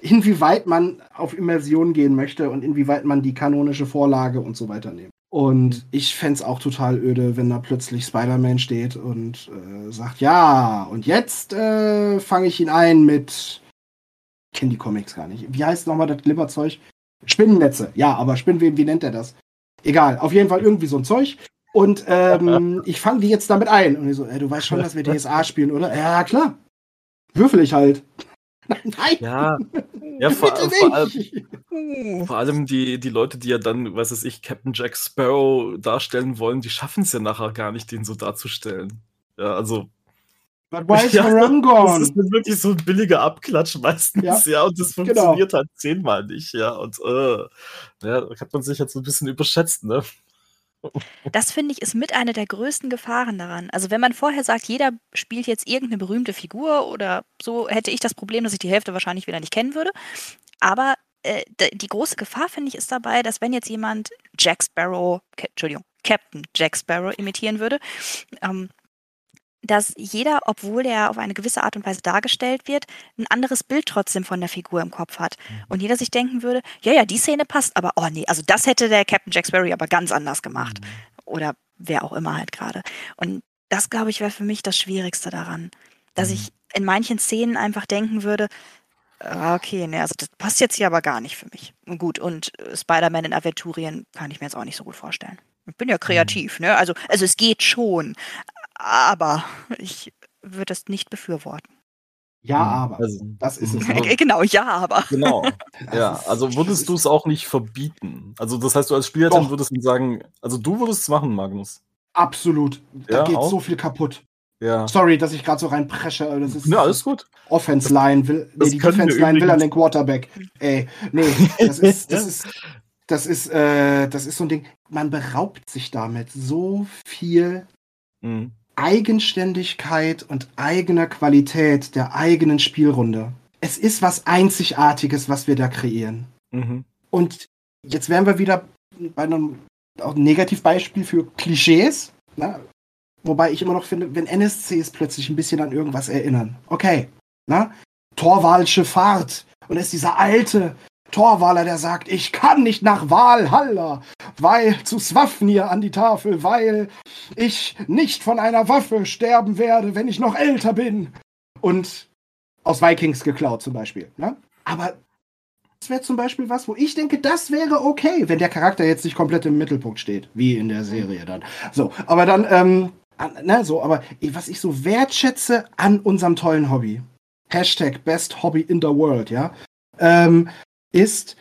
B: inwieweit man auf Immersion gehen möchte und inwieweit man die kanonische Vorlage und so weiter nimmt. Und ich fände es auch total öde, wenn da plötzlich Spider-Man steht und äh, sagt, ja, und jetzt äh, fange ich ihn ein mit. Ich kenne die Comics gar nicht. Wie heißt nochmal das Glibberzeug? Spinnennetze. Ja, aber Spinnweben, wie nennt er das? Egal, auf jeden Fall irgendwie so ein Zeug. Und ähm, <laughs> ich fange die jetzt damit ein. Und ich so, ey, du weißt schon, dass wir DSA spielen, oder? Ja, klar. Würfel ich halt. <laughs>
D: Nein. Ja, <laughs> ja vor, vor, allem, vor, allem, die, die Leute, die ja dann, was weiß ich, Captain Jack Sparrow darstellen wollen, die schaffen es ja nachher gar nicht, den so darzustellen. Ja, also.
B: But why is ja, gone?
D: Das ist wirklich so ein billiger Abklatsch meistens, ja, ja und das genau. funktioniert genau. halt zehnmal nicht, ja. Und äh, ja, hat man sich jetzt so ein bisschen überschätzt, ne?
C: Das finde ich ist mit einer der größten Gefahren daran. Also wenn man vorher sagt, jeder spielt jetzt irgendeine berühmte Figur oder so, hätte ich das Problem, dass ich die Hälfte wahrscheinlich wieder nicht kennen würde. Aber äh, die große Gefahr, finde ich, ist dabei, dass wenn jetzt jemand Jack Sparrow, Entschuldigung, Captain Jack Sparrow imitieren würde, ähm, dass jeder, obwohl er auf eine gewisse Art und Weise dargestellt wird, ein anderes Bild trotzdem von der Figur im Kopf hat. Mhm. Und jeder sich denken würde, ja, ja, die Szene passt, aber oh nee, also das hätte der Captain Jack Sparrow aber ganz anders gemacht. Mhm. Oder wer auch immer halt gerade. Und das, glaube ich, wäre für mich das Schwierigste daran. Dass mhm. ich in manchen Szenen einfach denken würde, ah, okay, ne, also das passt jetzt hier aber gar nicht für mich. Gut, und äh, Spider-Man in Aventurien kann ich mir jetzt auch nicht so gut vorstellen. Ich bin ja kreativ, ne? Also, also es geht schon aber ich würde es nicht befürworten.
B: Ja, hm, aber. Also, das ist es. <laughs>
C: Also, genau, ja, aber.
D: Genau. <laughs> ja, also würdest du es auch nicht verbieten. Also, das heißt, du als Spielerin würdest sagen, also du würdest es machen, Magnus.
B: Absolut. Da ja, geht auch? so viel kaputt. Ja. Sorry, dass ich gerade so reinpresche. Das ist
D: ja, alles gut.
B: Offense Line will, nee, die Defense Line will an den Quarterback. Ey, nee, das ist, <laughs> das ist, das ist, äh, das ist so ein Ding. Man beraubt sich damit so viel mhm. Eigenständigkeit und eigener Qualität der eigenen Spielrunde. Es ist was Einzigartiges, was wir da kreieren. Mhm. Und jetzt wären wir wieder bei einem auch ein Negativbeispiel für Klischees. Ne? Wobei ich immer noch finde, wenn NSCs plötzlich ein bisschen an irgendwas erinnern. Okay, ne? Torwalsche Fahrt. Und es ist dieser alte, Torwaler, der sagt, ich kann nicht nach Walhalla, weil zu Swafnir an die Tafel, weil ich nicht von einer Waffe sterben werde, wenn ich noch älter bin. Und aus Vikings geklaut zum Beispiel. Ne? Aber das wäre zum Beispiel was, wo ich denke, das wäre okay, wenn der Charakter jetzt nicht komplett im Mittelpunkt steht, wie in der Serie dann. So, aber dann, ähm, ne, so, aber was ich so wertschätze an unserem tollen Hobby, Hashtag Best Hobby in the World, ja, ähm, ist,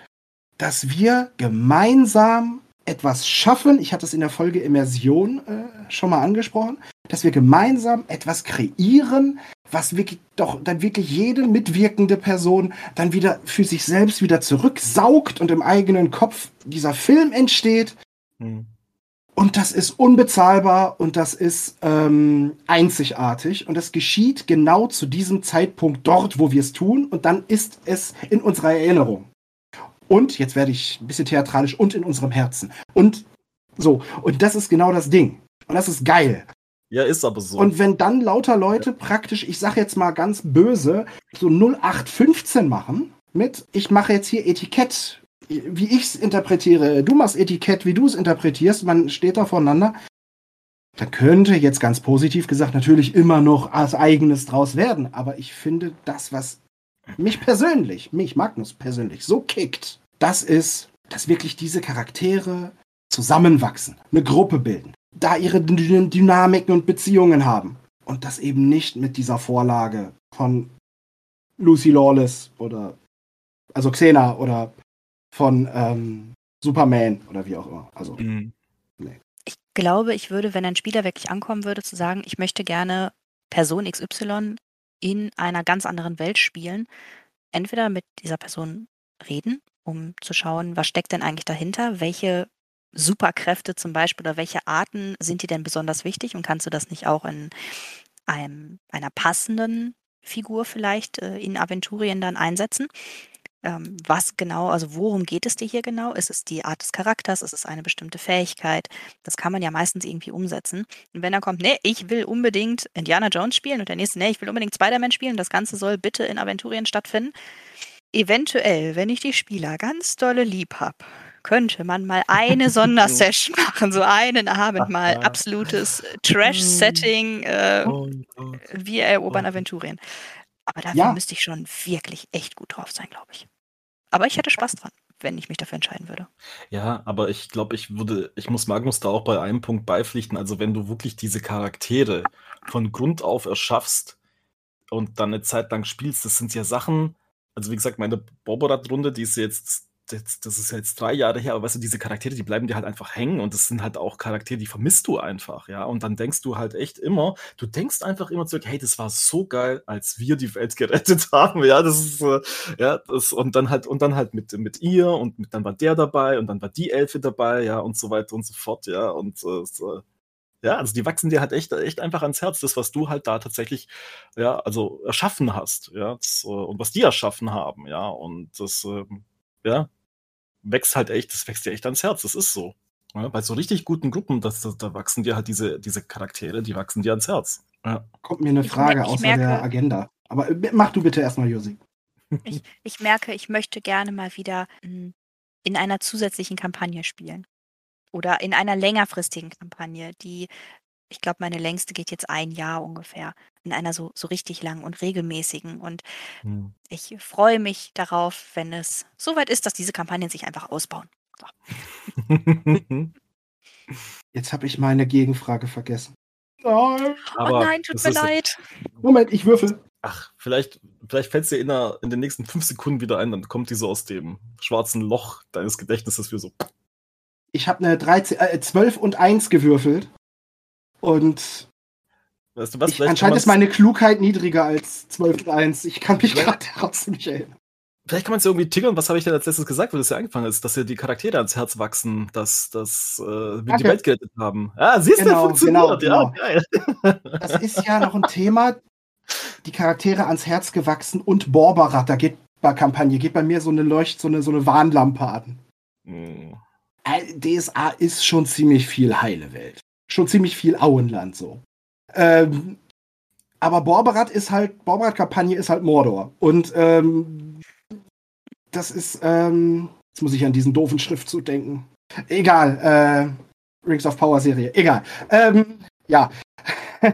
B: dass wir gemeinsam etwas schaffen. Ich hatte es in der Folge Immersion äh, schon mal angesprochen, dass wir gemeinsam etwas kreieren, was wirklich doch dann wirklich jede mitwirkende Person dann wieder für sich selbst wieder zurücksaugt und im eigenen Kopf dieser Film entsteht. Hm. Und das ist unbezahlbar und das ist ähm, einzigartig. Und das geschieht genau zu diesem Zeitpunkt dort, wo wir es tun. Und dann ist es in unserer Erinnerung. Und, jetzt werde ich ein bisschen theatralisch, und in unserem Herzen. Und so. Und das ist genau das Ding. Und das ist geil.
D: Ja, ist aber so.
B: Und wenn dann lauter Leute praktisch, ich sag jetzt mal ganz böse, so 0815 machen mit, ich mache jetzt hier Etikett, wie ich es interpretiere, du machst Etikett, wie du es interpretierst, man steht da voneinander, dann könnte jetzt ganz positiv gesagt natürlich immer noch als eigenes draus werden. Aber ich finde, das, was mich persönlich, mich Magnus persönlich so kickt, das ist, dass wirklich diese Charaktere zusammenwachsen, eine Gruppe bilden da ihre Dynamiken und Beziehungen haben. Und das eben nicht mit dieser Vorlage von Lucy Lawless oder also Xena oder von ähm, Superman oder wie auch immer. Also mhm.
C: nee. ich glaube, ich würde, wenn ein Spieler wirklich ankommen würde, zu sagen, ich möchte gerne Person XY in einer ganz anderen Welt spielen, entweder mit dieser Person reden, um zu schauen, was steckt denn eigentlich dahinter, welche Superkräfte zum Beispiel oder welche Arten sind dir denn besonders wichtig und kannst du das nicht auch in einem, einer passenden Figur vielleicht äh, in Aventurien dann einsetzen? Ähm, was genau, also worum geht es dir hier genau? Ist es die Art des Charakters? Ist es eine bestimmte Fähigkeit? Das kann man ja meistens irgendwie umsetzen. Und wenn dann kommt, nee, ich will unbedingt Indiana Jones spielen und der nächste, nee, ich will unbedingt Spider-Man spielen, das Ganze soll bitte in Aventurien stattfinden. Eventuell, wenn ich die Spieler ganz dolle lieb habe, könnte man mal eine <laughs> Sondersession machen, so einen Abend mal absolutes Trash-Setting. Äh, oh wir erobern oh. Aventurien. Aber dafür ja. müsste ich schon wirklich echt gut drauf sein, glaube ich. Aber ich hätte Spaß dran, wenn ich mich dafür entscheiden würde.
D: Ja, aber ich glaube, ich würde, ich muss Magnus da auch bei einem Punkt beipflichten. Also, wenn du wirklich diese Charaktere von Grund auf erschaffst und dann eine Zeit lang spielst, das sind ja Sachen, also wie gesagt, meine Boborat-Runde, die ist jetzt das, ist jetzt drei Jahre her, aber weißt du, diese Charaktere, die bleiben dir halt einfach hängen und das sind halt auch Charaktere, die vermisst du einfach, ja. Und dann denkst du halt echt immer, du denkst einfach immer zurück, hey, das war so geil, als wir die Welt <laughs> gerettet haben, ja, das ist, äh, ja, das, und dann halt, und dann halt mit, mit ihr und mit, dann war der dabei und dann war die Elfe dabei, ja, und so weiter und so fort, ja, und äh, so, ja, also die wachsen dir halt echt, echt einfach ans Herz, das, was du halt da tatsächlich, ja, also erschaffen hast, ja, das, äh, und was die erschaffen haben, ja, und das, ähm, ja, wächst halt echt, das wächst dir echt ans Herz, das ist so. Ja, bei so richtig guten Gruppen, das, das, da wachsen dir halt diese, diese Charaktere, die wachsen dir ans Herz. Ja.
B: Kommt mir eine Frage ich, ich außer merke, der Agenda. Aber äh, mach du bitte erstmal, Josi.
C: Ich, ich merke, ich möchte gerne mal wieder hm, in einer zusätzlichen Kampagne spielen. Oder in einer längerfristigen Kampagne, die ich glaube, meine längste geht jetzt ein Jahr ungefähr in einer so, so richtig langen und regelmäßigen. Und hm. ich freue mich darauf, wenn es soweit ist, dass diese Kampagnen sich einfach ausbauen. So. <laughs>
B: Jetzt habe ich meine Gegenfrage vergessen.
C: Nein. oh nein, tut mir leid.
B: Moment, ich würfel.
D: Ach, vielleicht, vielleicht fällt es dir in, der, in den nächsten fünf Sekunden wieder ein, dann kommt die so aus dem schwarzen Loch deines Gedächtnisses wie so.
B: Ich habe eine 13, äh, 12 und 1 gewürfelt. Und weißt du was, ich, anscheinend ist meine Klugheit niedriger als 12.1. Ich kann mich gerade daraus nicht erinnern.
D: Vielleicht kann man es irgendwie tickern. Was habe ich denn als letztes gesagt, wo das ja angefangen ist? Dass ja die Charaktere ans Herz wachsen, dass, dass äh, wir die Welt gerettet haben. Ah, siehst du, genau, funktioniert. Genau, ja,
B: genau. geil. <laughs> Das ist ja noch ein Thema. Die Charaktere ans Herz gewachsen und Borberat, da geht bei Kampagne, geht bei mir so eine Leucht, so eine, so eine Warnlampe an. Hm. Äh, DSA ist schon ziemlich viel heile Welt schon ziemlich viel Auenland so. Ähm, aber Borberat ist halt, Borberat-Kampagne ist halt Mordor. Und ähm, das ist, ähm, jetzt muss ich an diesen doofen Schriftzug denken. Egal, äh, Rings of Power Serie, egal. Ähm, ja. <laughs>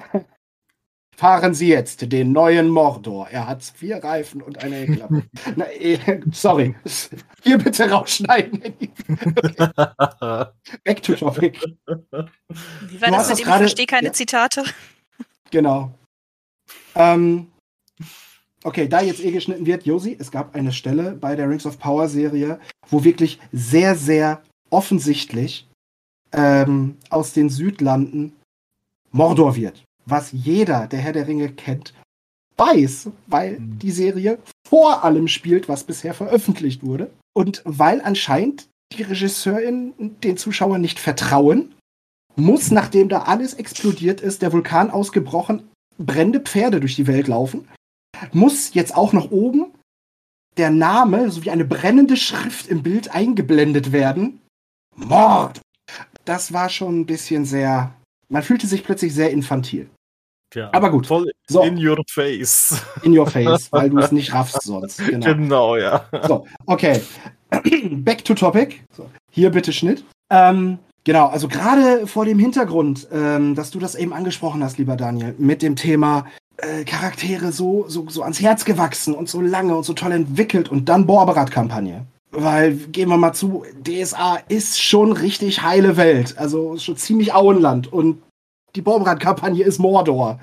B: Fahren Sie jetzt den neuen Mordor. Er hat vier Reifen und eine Heckklappe. <laughs> Na, eh, sorry. Hier bitte rausschneiden. okay. Back to topic.
C: Wie war das mit dem, ich verstehe keine ja. Zitate?
B: Genau. Ähm, okay, da jetzt eh geschnitten wird, Josi, es gab eine Stelle bei der Rings of Power Serie, wo wirklich sehr, sehr offensichtlich ähm, aus den Südlanden Mordor wird was jeder, der Herr der Ringe kennt, weiß, weil
D: Mhm.
B: die Serie vor allem spielt, was bisher veröffentlicht wurde. Und weil anscheinend die Regisseurin den Zuschauern nicht vertrauen, muss, nachdem da alles explodiert ist, der Vulkan ausgebrochen, brennende Pferde durch die Welt laufen, muss jetzt auch noch oben der Name sowie eine brennende Schrift im Bild eingeblendet werden. Mord! Das war schon ein bisschen sehr. Man fühlte sich plötzlich sehr infantil.
D: Ja,
B: Aber gut.
D: Voll
B: So.
D: in your face. <laughs>
B: In your face, weil du es nicht raffst sonst. <laughs> Genau.
D: Genau, ja.
B: So, okay. <clears throat> Back to topic. So, hier bitte Schnitt. Ähm, genau, also gerade vor dem Hintergrund, ähm, dass du das eben angesprochen hast, lieber Daniel, mit dem Thema äh, Charaktere so, so, so ans Herz gewachsen und so lange und so toll entwickelt und dann Borberat-Kampagne. Weil, gehen wir mal zu, DSA ist schon richtig heile Welt. Also ist schon ziemlich Auenland. Und die Borberat-Kampagne ist Mordor.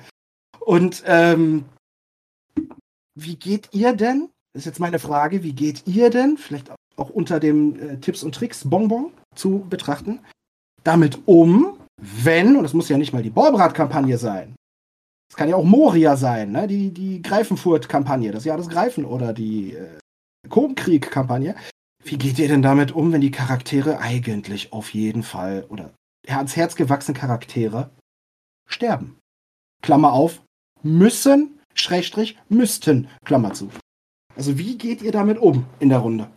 B: Und ähm, wie geht ihr denn? Das ist jetzt meine Frage. Wie geht ihr denn, vielleicht auch unter dem äh, Tipps und Tricks Bonbon zu betrachten, damit um, wenn, und das muss ja nicht mal die Borberat-Kampagne sein, es kann ja auch Moria sein, ne? die, die Greifenfurt-Kampagne, das Jahr des Greifen oder die äh, Kronkrieg-Kampagne. Wie geht ihr denn damit um, wenn die Charaktere eigentlich auf jeden Fall oder ans Herz gewachsene Charaktere sterben? Klammer auf, müssen, Schrägstrich, müssten, Klammer zu. Also wie geht ihr damit um in der Runde?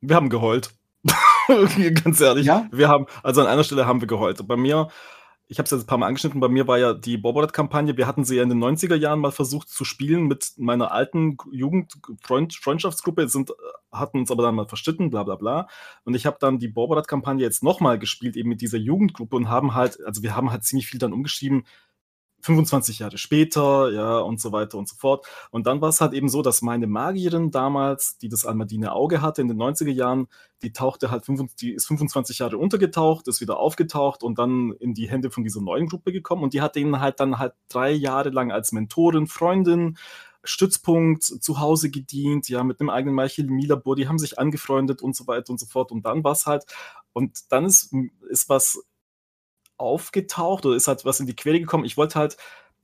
D: Wir haben geheult. <laughs> Ganz ehrlich.
B: Ja?
D: Wir haben, also an einer Stelle haben wir geheult. Bei mir, ich habe es jetzt ein paar Mal angeschnitten, bei mir war ja die Boborat-Kampagne, wir hatten sie ja in den 90er Jahren mal versucht zu spielen mit meiner alten Jugend-Freundschaftsgruppe, sind, hatten uns aber dann mal verstritten, bla bla bla. Und ich habe dann die Boborat-Kampagne jetzt nochmal gespielt, eben mit dieser Jugendgruppe und haben halt, also wir haben halt ziemlich viel dann umgeschrieben, 25 Jahre später, ja, und so weiter und so fort. Und dann war es halt eben so, dass meine Magierin damals, die das Almadine Auge hatte in den 90er Jahren, die tauchte halt, 25, die ist 25 Jahre untergetaucht, ist wieder aufgetaucht und dann in die Hände von dieser neuen Gruppe gekommen. Und die hat denen halt dann halt drei Jahre lang als Mentorin, Freundin, Stützpunkt zu Hause gedient, ja, mit einem eigenen Malchemie-Labor, die haben sich angefreundet und so weiter und so fort. Und dann war es halt, und dann ist, ist was aufgetaucht oder ist halt was in die Quere gekommen. Ich wollte halt,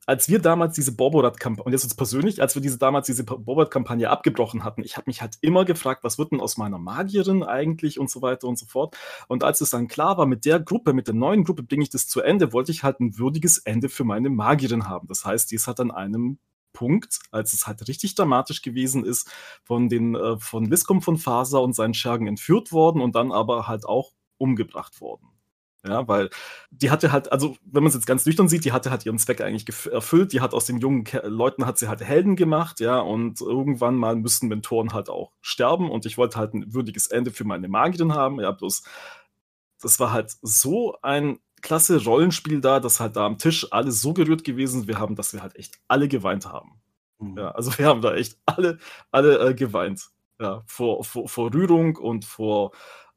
D: als wir damals diese Borborat-Kampagne, und jetzt jetzt persönlich, als wir diese damals diese Borborat-Kampagne abgebrochen hatten, ich habe mich halt immer gefragt, was wird denn aus meiner Magierin eigentlich und so weiter und so fort. Und als es dann klar war, mit der Gruppe, mit der neuen Gruppe bringe ich das zu Ende, wollte ich halt ein würdiges Ende für meine Magierin haben. Das heißt, die ist halt an einem Punkt, als es halt richtig dramatisch gewesen ist, von den äh, von Liscom von Faser und seinen Schergen entführt worden und dann aber halt auch umgebracht worden. Ja, weil die hatte halt, also wenn man es jetzt ganz nüchtern sieht, die hatte halt ihren Zweck eigentlich erfüllt. Die hat aus den jungen Ke Leuten hat sie halt Helden gemacht, ja, und irgendwann mal müssten Mentoren halt auch sterben und ich wollte halt ein würdiges Ende für meine Magierin haben, ja, bloß das war halt so ein klasse Rollenspiel da, dass halt da am Tisch alle so gerührt gewesen wir haben, dass wir halt echt alle geweint haben.
B: Mhm.
D: Ja, also wir haben da echt alle, alle äh, geweint. Ja, vor, vor, vor Rührung und vor,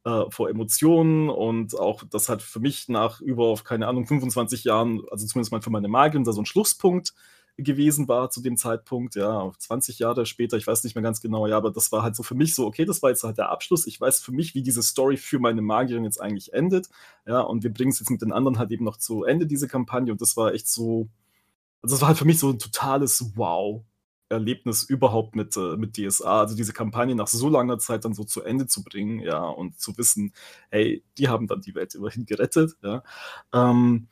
D: äh, vor Emotionen und auch das hat für mich nach über, keine Ahnung, 25 Jahren, also zumindest mal für meine Magin, da so ein Schlusspunkt gewesen war zu dem Zeitpunkt, ja, 20 Jahre später, ich weiß nicht mehr ganz genau, ja, aber das war halt so für mich so, okay, das war jetzt halt der Abschluss, ich weiß für mich, wie diese Story für meine Magierin jetzt eigentlich endet, ja, und wir bringen es jetzt mit den anderen halt eben noch zu Ende, diese Kampagne, und das war echt so, also das war halt für mich so ein totales Wow, Erlebnis überhaupt mit, äh, mit DSA, also diese Kampagne nach so langer Zeit dann so zu Ende zu bringen, ja, und zu wissen, hey, die haben dann die Welt immerhin gerettet, ja. Ähm,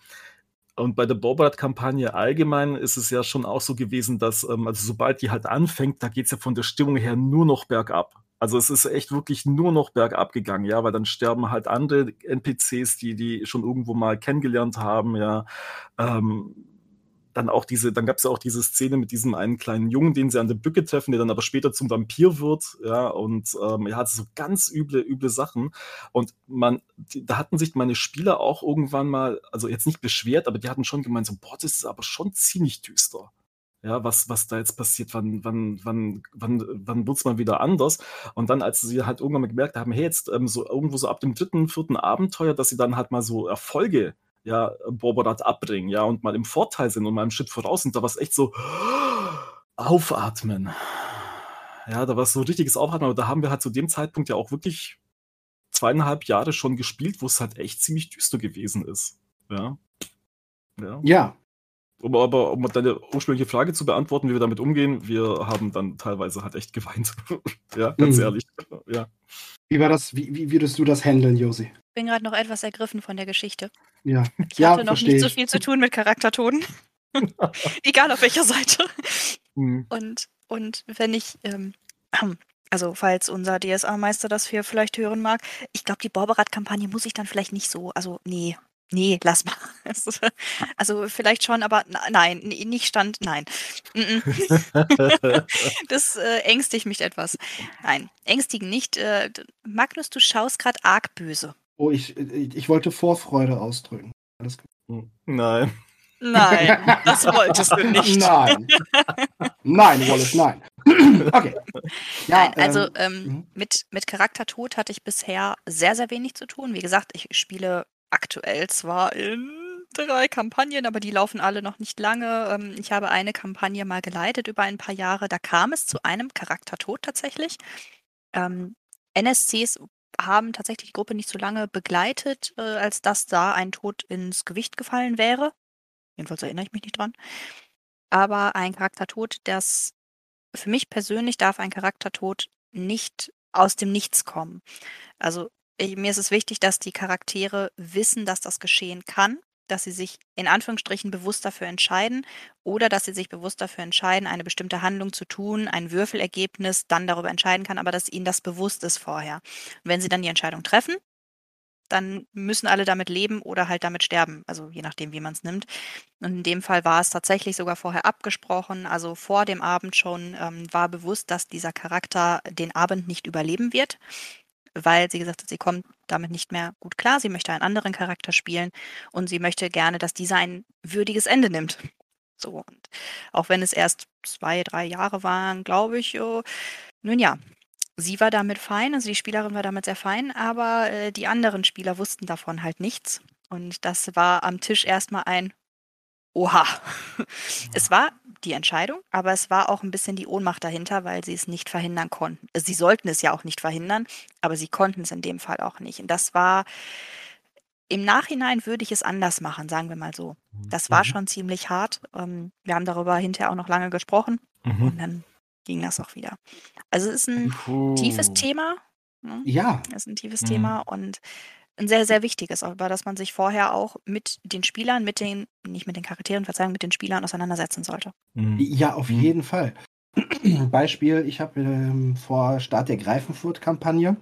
D: und bei der Borbrat-Kampagne allgemein ist es ja schon auch so gewesen, dass, ähm, also sobald die halt anfängt, da geht es ja von der Stimmung her nur noch bergab. Also es ist echt wirklich nur noch bergab gegangen, ja, weil dann sterben halt andere NPCs, die die schon irgendwo mal kennengelernt haben, ja. Ähm, dann auch diese, dann gab es ja auch diese Szene mit diesem einen kleinen Jungen, den sie an der Bücke treffen, der dann aber später zum Vampir wird, ja, und ähm, er hat so ganz üble, üble Sachen. Und man, die, da hatten sich meine Spieler auch irgendwann mal, also jetzt nicht beschwert, aber die hatten schon gemeint, so, boah, das ist aber schon ziemlich düster. Ja, was, was da jetzt passiert, wann, wann, wann, wann, wann wird es mal wieder anders? Und dann, als sie halt irgendwann mal gemerkt haben, hey, jetzt ähm, so irgendwo so ab dem dritten, vierten Abenteuer, dass sie dann halt mal so Erfolge ja, Borborat abbringen, ja, und mal im Vorteil sind und mal im Schritt voraus sind, da war es echt so aufatmen. Ja, da war es so richtiges Aufatmen, aber da haben wir halt zu dem Zeitpunkt ja auch wirklich zweieinhalb Jahre schon gespielt, wo es halt echt ziemlich düster gewesen ist. Ja.
B: Ja. ja.
D: Um aber um deine ursprüngliche Frage zu beantworten, wie wir damit umgehen, wir haben dann teilweise halt echt geweint. <laughs> ja, ganz
B: Mhm.
D: ehrlich. Ja.
B: Wie war das, wie, wie würdest du das handeln, Josi?
C: Ich bin gerade noch etwas ergriffen von der Geschichte.
B: Ja.
C: Ich
B: Ja,
C: hatte noch nicht so viel zu tun mit Charaktertoden. <laughs> <laughs> Egal auf welcher Seite.
D: Mhm.
C: Und, und wenn ich, ähm, <clears throat> also falls unser DSA-Meister das hier vielleicht hören mag, ich glaube, die Borberat-Kampagne muss ich dann vielleicht nicht so, also nee, nee, lass mal. <laughs> Also vielleicht schon, aber nein, nicht Stand, nein. Das äh, ängstigt mich etwas. Nein, ängstigen nicht. Äh, Magnus, du schaust gerade arg böse.
B: Oh, ich, ich, ich wollte Vorfreude ausdrücken. Alles gut.
D: Nein.
C: Nein, das wolltest du nicht.
B: Nein. nein, Wallace, nein. <clears throat> okay. Ja,
C: Nein, also
B: ähm,
C: ähm,
B: mhm.
C: mit, mit Charaktertod hatte ich bisher sehr, sehr wenig zu tun. Wie gesagt, ich spiele aktuell zwar in drei Kampagnen, aber die laufen alle noch nicht lange. Ähm, ich habe eine Kampagne mal geleitet über ein paar Jahre. Da kam es zu einem Charaktertod tatsächlich. Ähm, NSCs haben tatsächlich die Gruppe nicht so lange begleitet, äh, als dass da ein Tod ins Gewicht gefallen wäre. Jedenfalls erinnere ich mich nicht dran. Aber ein Charaktertod, das für mich persönlich darf ein Charaktertod nicht aus dem Nichts kommen. Also ich, mir ist es wichtig, dass die Charaktere wissen, dass das geschehen kann, dass sie sich in Anführungsstrichen bewusst dafür entscheiden oder dass sie sich bewusst dafür entscheiden, eine bestimmte Handlung zu tun, ein Würfelergebnis dann darüber entscheiden kann, aber dass ihnen das bewusst ist vorher. Und wenn sie dann die Entscheidung treffen, dann müssen alle damit leben oder halt damit sterben, also je nachdem, wie man es nimmt. Und in dem Fall war es tatsächlich sogar vorher abgesprochen, also vor dem Abend schon ähm, war bewusst, dass dieser Charakter den Abend nicht überleben wird, weil sie gesagt hat, sie kommt damit nicht mehr gut klar, sie möchte einen anderen Charakter spielen und sie möchte gerne, dass dieser ein würdiges Ende nimmt. So, und auch wenn es erst zwei, drei Jahre waren, glaube ich, oh, nun ja, sie war damit fein, also die Spielerin war damit sehr fein, aber äh, die anderen Spieler wussten davon halt nichts. Und das war am Tisch erstmal ein Oha. <laughs> Es war die Entscheidung, aber es war auch ein bisschen die Ohnmacht dahinter, weil sie es nicht verhindern konnten. Sie sollten es ja auch nicht verhindern, aber sie konnten es in dem Fall auch nicht. Und das war im Nachhinein würde ich es anders machen, sagen wir mal so. Das war
D: Mhm.
C: schon ziemlich hart. Ähm, wir haben darüber hinterher auch noch lange gesprochen
D: Mhm.
C: und dann ging das auch wieder. Also es ist ein
D: Puh.
C: tiefes Thema. Ne?
B: ja,
C: Es ist ein tiefes
D: Mhm.
C: Thema und ein sehr, sehr wichtiges, über das man sich vorher auch mit den Spielern, mit den, nicht mit den Charakteren, Verzeihung, mit den Spielern auseinandersetzen sollte.
D: Mhm.
B: ja, auf
D: Mhm.
B: jeden Fall. <clears throat> Beispiel, ich habe ähm, vor Start der Greifenfurt-Kampagne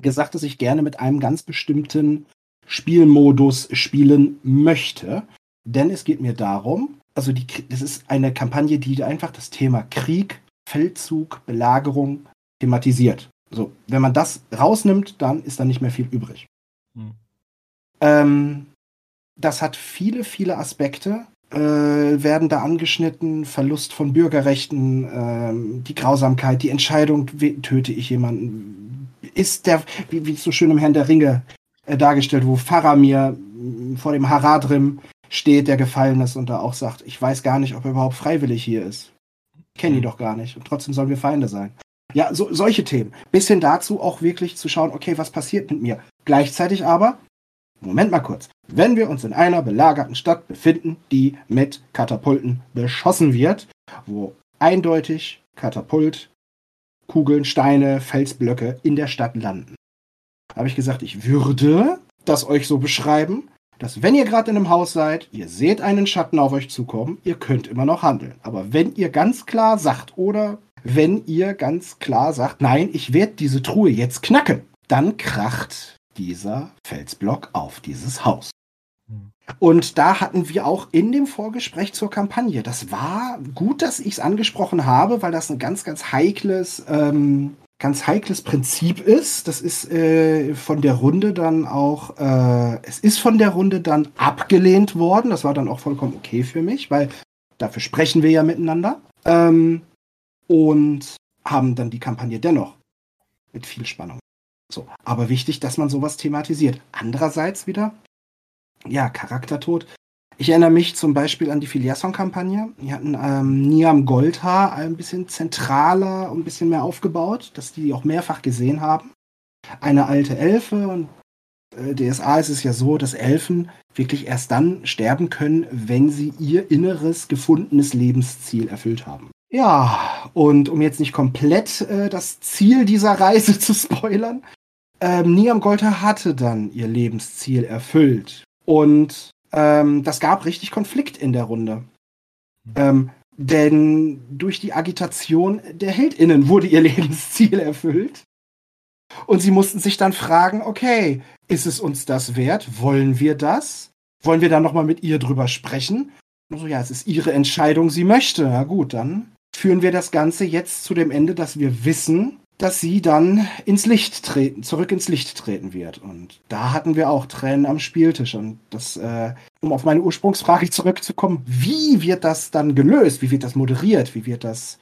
B: gesagt, dass ich gerne mit einem ganz bestimmten Spielmodus spielen möchte. Denn es geht mir darum, also die, das ist eine Kampagne, die einfach das Thema Krieg, Feldzug, Belagerung thematisiert. So, wenn man das rausnimmt, dann ist da nicht mehr viel übrig.
D: Mhm.
B: Ähm, das hat viele, viele Aspekte, äh, werden da angeschnitten. Verlust von Bürgerrechten, ähm, die Grausamkeit, die Entscheidung, töte ich jemanden. Ist der, wie, wie es so schön im Herrn der Ringe äh, dargestellt, wo Faramir vor dem Haradrim steht, der gefallen ist und da auch sagt, ich weiß gar nicht, ob er überhaupt freiwillig hier ist. Ich kenne ihn doch gar nicht und trotzdem sollen wir Feinde sein. Ja, so, solche Themen. Bis hin dazu auch wirklich zu schauen, okay, was passiert mit mir? Gleichzeitig aber, Moment mal kurz, wenn wir uns in einer belagerten Stadt befinden, die mit Katapulten beschossen wird, wo eindeutig Katapult, Kugeln, Steine, Felsblöcke in der Stadt landen, habe ich gesagt, ich würde das euch so beschreiben, dass wenn ihr gerade in einem Haus seid, ihr seht einen Schatten auf euch zukommen, ihr könnt immer noch handeln. Aber wenn ihr ganz klar sagt oder wenn ihr ganz klar sagt, nein, ich werde diese Truhe jetzt knacken, dann kracht dieser Felsblock auf dieses Haus.
D: Mhm.
B: Und da hatten wir auch in dem Vorgespräch zur Kampagne, das war gut, dass ich es angesprochen habe, weil das ein ganz, ganz heikles, ähm, ganz heikles Prinzip ist. Das ist äh, von der Runde dann auch, äh, es ist von der Runde dann abgelehnt worden. Das war dann auch vollkommen okay für mich, weil dafür sprechen wir ja miteinander. Ähm, und haben dann die Kampagne dennoch mit viel Spannung. So, aber wichtig, dass man sowas thematisiert. Andererseits wieder, ja, Charaktertod. Ich erinnere mich zum Beispiel an die Filiasson-Kampagne. Die hatten ähm, Niam Goldhaar ein bisschen zentraler und ein bisschen mehr aufgebaut, dass die auch mehrfach gesehen haben. Eine alte Elfe und äh, DSA ist es ja so, dass Elfen wirklich erst dann sterben können, wenn sie ihr inneres gefundenes Lebensziel erfüllt haben. Ja, und um jetzt nicht komplett äh, das Ziel dieser Reise <laughs> zu spoilern, ähm, Niam Golter hatte dann ihr Lebensziel erfüllt. Und ähm, das gab richtig Konflikt in der Runde. Ähm, denn durch die Agitation der HeldInnen wurde ihr <laughs> Lebensziel erfüllt. Und sie mussten sich dann fragen, okay, ist es uns das wert? Wollen wir das? Wollen wir dann nochmal mit ihr drüber sprechen? So, ja, es ist ihre Entscheidung, sie möchte. Na gut, dann führen wir das Ganze jetzt zu dem Ende, dass wir wissen, dass sie dann ins Licht treten, zurück ins Licht treten wird. Und da hatten wir auch Tränen am Spieltisch. Und das, äh, um auf meine Ursprungsfrage zurückzukommen, wie wird das dann gelöst? Wie wird das moderiert? Wie wird das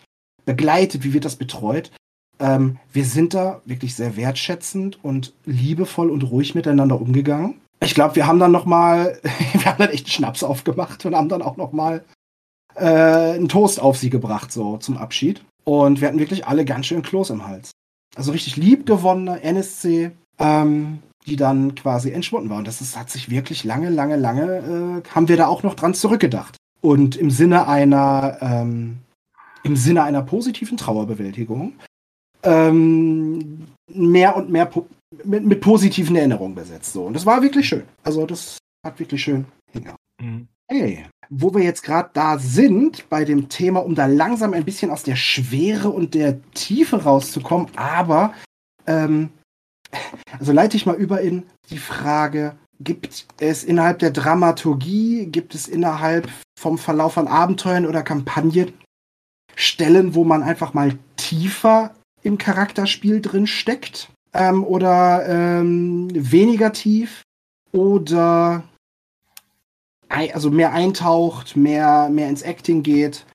B: begleitet? Wie wird das betreut? Ähm, wir sind da wirklich sehr wertschätzend und liebevoll und ruhig miteinander umgegangen. Ich glaube, wir haben dann noch mal, <laughs> wir haben dann echt einen Schnaps aufgemacht und haben dann auch noch mal äh, einen Toast auf sie gebracht, so zum Abschied. Und wir hatten wirklich alle ganz schön Kloß im Hals. Also richtig liebgewonnene NSC, ähm, die dann quasi entschwunden war. Und das ist, hat sich wirklich lange, lange, lange, äh, haben wir da auch noch dran zurückgedacht. Und im Sinne einer, ähm, im Sinne einer positiven Trauerbewältigung ähm, mehr und mehr po mit, mit, positiven Erinnerungen besetzt. So. Und das war wirklich schön. Also das hat wirklich schön hingehauen. Mhm. Hey, wo wir jetzt gerade da sind bei dem Thema, um da langsam ein bisschen aus der Schwere und der Tiefe rauszukommen, aber ähm, also leite ich mal über in die Frage, gibt es innerhalb der Dramaturgie, gibt es innerhalb vom Verlauf von Abenteuern oder Kampagnen Stellen, wo man einfach mal tiefer im Charakterspiel drin steckt ähm, oder ähm, weniger tief oder also mehr eintaucht, mehr, mehr ins Acting geht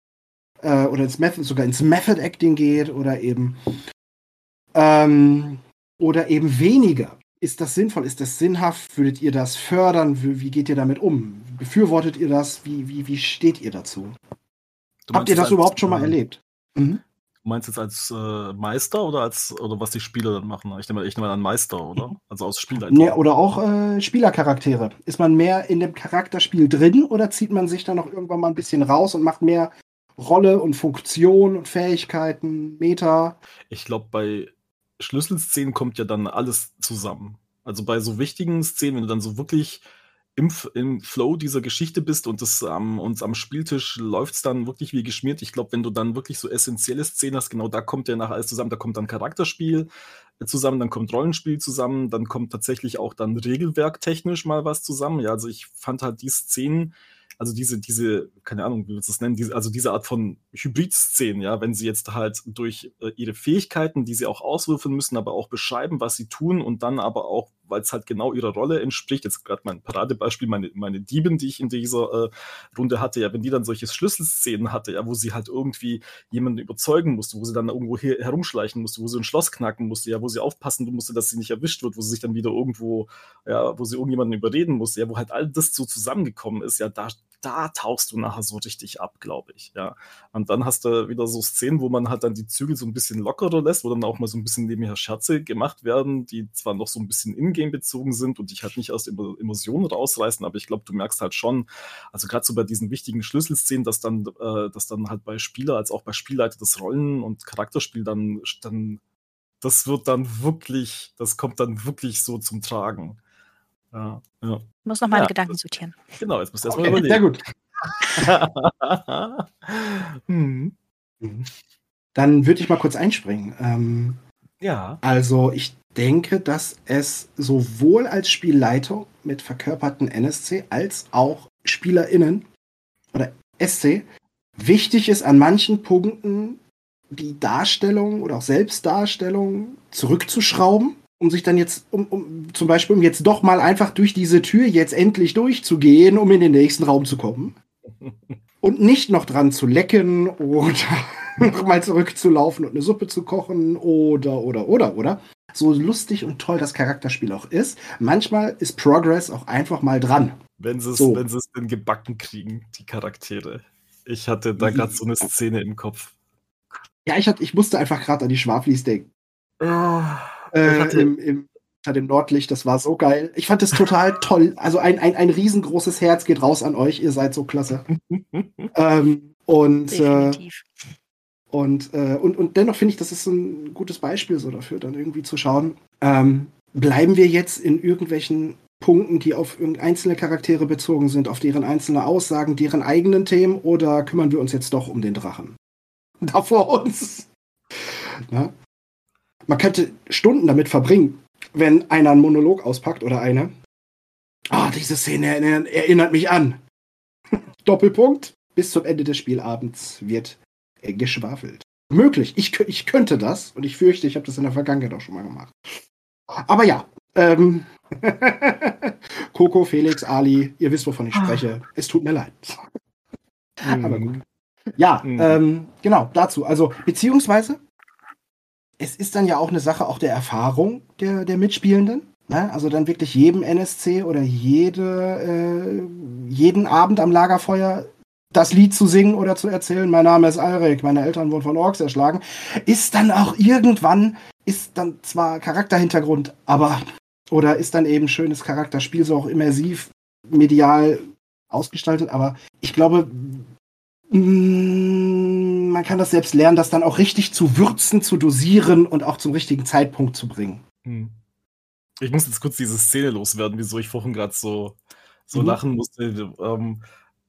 B: äh, oder ins Method, sogar ins Method Acting geht oder eben ähm, oder eben weniger. Ist das sinnvoll? Ist das sinnhaft? Würdet ihr das fördern? Wie, wie geht ihr damit um? Befürwortet ihr das? Wie, wie, wie steht ihr dazu? Habt ihr das überhaupt schon mal äh, erlebt? Mhm.
D: Du meinst jetzt als äh, Meister oder als oder was die Spieler dann machen? Ich nehme, ich nehme an Meister, oder? Also aus Spieler.
B: Nee, oder auch äh, Spielercharaktere. Ist man mehr in dem Charakterspiel drin oder zieht man sich dann noch irgendwann mal ein bisschen raus und macht mehr Rolle und Funktion und Fähigkeiten, Meta?
D: Ich glaube, bei Schlüsselszenen kommt ja dann alles zusammen. Also bei so wichtigen Szenen, wenn du dann so wirklich im, im Flow dieser Geschichte bist und das ähm, uns am Spieltisch läuft es dann wirklich wie geschmiert. Ich glaube, wenn du dann wirklich so essentielle Szenen hast, genau da kommt ja nach alles zusammen. Da kommt dann Charakterspiel äh, zusammen, dann kommt Rollenspiel zusammen, dann kommt tatsächlich auch dann regelwerktechnisch mal was zusammen. Ja, also ich fand halt die Szenen, also diese, diese, keine Ahnung, wie willst du es nennen, diese, also diese Art von Hybrid-Szenen, ja, wenn sie jetzt halt durch äh, ihre Fähigkeiten, die sie auch auswürfeln müssen, aber auch beschreiben, was sie tun und dann aber auch weil es halt genau ihrer Rolle entspricht. Jetzt gerade mein Paradebeispiel, meine, meine Diebin, die ich in dieser äh, Runde hatte, ja, wenn die dann solche Schlüsselszenen hatte, ja, wo sie halt irgendwie jemanden überzeugen musste, wo sie dann irgendwo her herumschleichen musste, wo sie ein Schloss knacken musste, ja, wo sie aufpassen musste, dass sie nicht erwischt wird, wo sie sich dann wieder irgendwo, ja, wo sie irgendjemanden überreden musste, ja, wo halt all das so zusammengekommen ist, ja, da, da tauchst du nachher so richtig ab, glaube ich, ja. Und dann hast du wieder so Szenen, wo man halt dann die Zügel so ein bisschen lockerer lässt, wo dann auch mal so ein bisschen nebenher Scherze gemacht werden, die zwar noch so ein bisschen in-game bezogen sind und dich halt nicht aus Emotionen rausreißen, aber ich glaube, du merkst halt schon, also gerade so bei diesen wichtigen Schlüsselszenen, dass dann, äh, dass dann halt bei Spieler als auch bei Spielleiter das Rollen- und Charakterspiel dann, dann das wird dann wirklich, das kommt dann wirklich so zum Tragen.
C: Ja, ja. Ich muss noch meine ja, Gedanken sortieren.
D: Genau, jetzt musst du erstmal okay, überlegen.
B: Sehr gut. <laughs> hm. Dann würde ich mal kurz einspringen. Ähm, ja. Also ich denke, dass es sowohl als Spielleitung mit verkörperten NSC als auch SpielerInnen oder SC wichtig ist, an manchen Punkten die Darstellung oder auch Selbstdarstellung zurückzuschrauben um sich dann jetzt, um, um zum Beispiel, um jetzt doch mal einfach durch diese Tür jetzt endlich durchzugehen, um in den nächsten Raum zu kommen. <laughs> Und nicht noch dran zu lecken oder <laughs> noch mal zurückzulaufen und eine Suppe zu kochen oder, oder, oder, oder. So lustig und toll das Charakterspiel auch ist, manchmal ist Progress auch einfach mal dran.
D: Wenn sie es so. Wenn denn gebacken kriegen, die Charaktere. Ich hatte da gerade so eine Szene im Kopf.
B: Ja, ich, hatte, ich musste einfach gerade an die Schwaflis denken. Oh. Äh, im, im, unter dem Nordlicht, das war so geil. Ich fand es total <laughs> toll. Also ein, ein, ein riesengroßes Herz geht raus an euch, ihr seid so klasse. ähm, und, äh, und, äh, und, und dennoch finde ich, das ist ein gutes Beispiel so dafür, dann irgendwie zu schauen, ähm, bleiben wir jetzt in irgendwelchen Punkten, die auf einzelne Charaktere bezogen sind, auf deren einzelne Aussagen, deren eigenen Themen, oder kümmern wir uns jetzt doch um den Drachen? <laughs> Da vor uns. Ja? Man könnte Stunden damit verbringen, wenn einer einen Monolog auspackt oder eine. Ah, oh, diese Szene erinnert mich an. <laughs> Doppelpunkt. Bis zum Ende des Spielabends wird geschwafelt. Möglich. Ich, ich könnte das und ich fürchte, ich habe das in der Vergangenheit auch schon mal gemacht. Aber ja. Ähm, <laughs> Coco, Felix, Ali, ihr wisst, wovon ich ah. spreche. Es tut mir leid. Aber gut. Ja, mhm. ähm, genau, dazu. Also, beziehungsweise, es ist dann ja auch eine Sache auch der Erfahrung der, der Mitspielenden. Ne? Also dann wirklich jedem NSC oder jede, äh, jeden Abend am Lagerfeuer das Lied zu singen oder zu erzählen, mein Name ist Alrik, meine Eltern wurden von Orks erschlagen, ist dann auch irgendwann, ist dann zwar Charakterhintergrund, aber, oder ist dann eben schönes Charakterspiel, so auch immersiv, medial ausgestaltet, aber ich glaube, Mm, man kann das selbst lernen, das dann auch richtig zu würzen, zu dosieren und auch zum richtigen Zeitpunkt zu bringen. Hm.
D: Ich muss jetzt kurz diese Szene loswerden, wieso ich vorhin gerade so, so mhm. lachen musste. Ähm,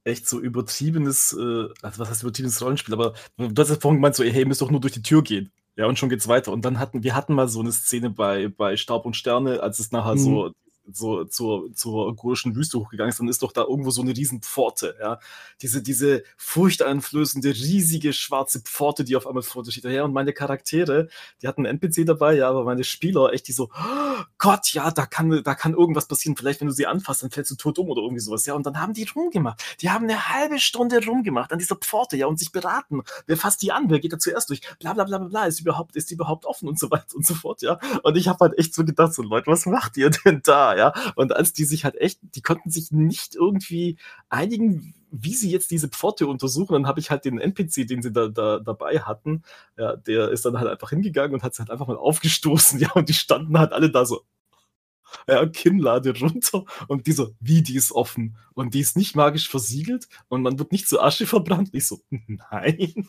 D: echt so übertriebenes, äh, also was heißt übertriebenes Rollenspiel, aber du hast ja vorhin gemeint, so, hey, ihr müsst doch nur durch die Tür gehen. Ja, und schon geht's weiter. Und dann hatten wir hatten mal so eine Szene bei, bei Staub und Sterne, als es nachher mhm. so so zur, zur gurischen Wüste hochgegangen ist, dann ist doch da irgendwo so eine riesen Pforte, ja. Diese, diese furchteinflößende, riesige schwarze Pforte, die auf einmal vor dir steht. Ja, und meine Charaktere, die hatten einen NPC dabei, ja, aber meine Spieler, echt, die so, oh Gott, ja, da kann, da kann irgendwas passieren. Vielleicht, wenn du sie anfasst, dann fällst du tot um oder irgendwie sowas, ja. Und dann haben die rumgemacht. Die haben eine halbe Stunde rumgemacht an dieser Pforte, ja, und sich beraten. Wer fasst die an? Wer geht da zuerst durch? Bla, bla, bla, bla, bla. Ist überhaupt, ist die überhaupt offen und so weiter und so fort, ja. Und ich habe halt echt so gedacht, so, Leute, was macht ihr denn da? Ja. Und als die sich halt echt, die konnten sich nicht irgendwie einigen, wie sie jetzt diese Pforte untersuchen, dann habe ich halt den NPC, den sie da, da dabei hatten, ja, der ist dann halt einfach hingegangen und hat sich halt einfach mal aufgestoßen, <laughs> ja, und die standen halt alle da so, ja, Kinnlade runter und die so, wie, die ist offen und die ist nicht magisch versiegelt und man wird nicht zu Asche verbrannt. Ich so, <laughs> nein.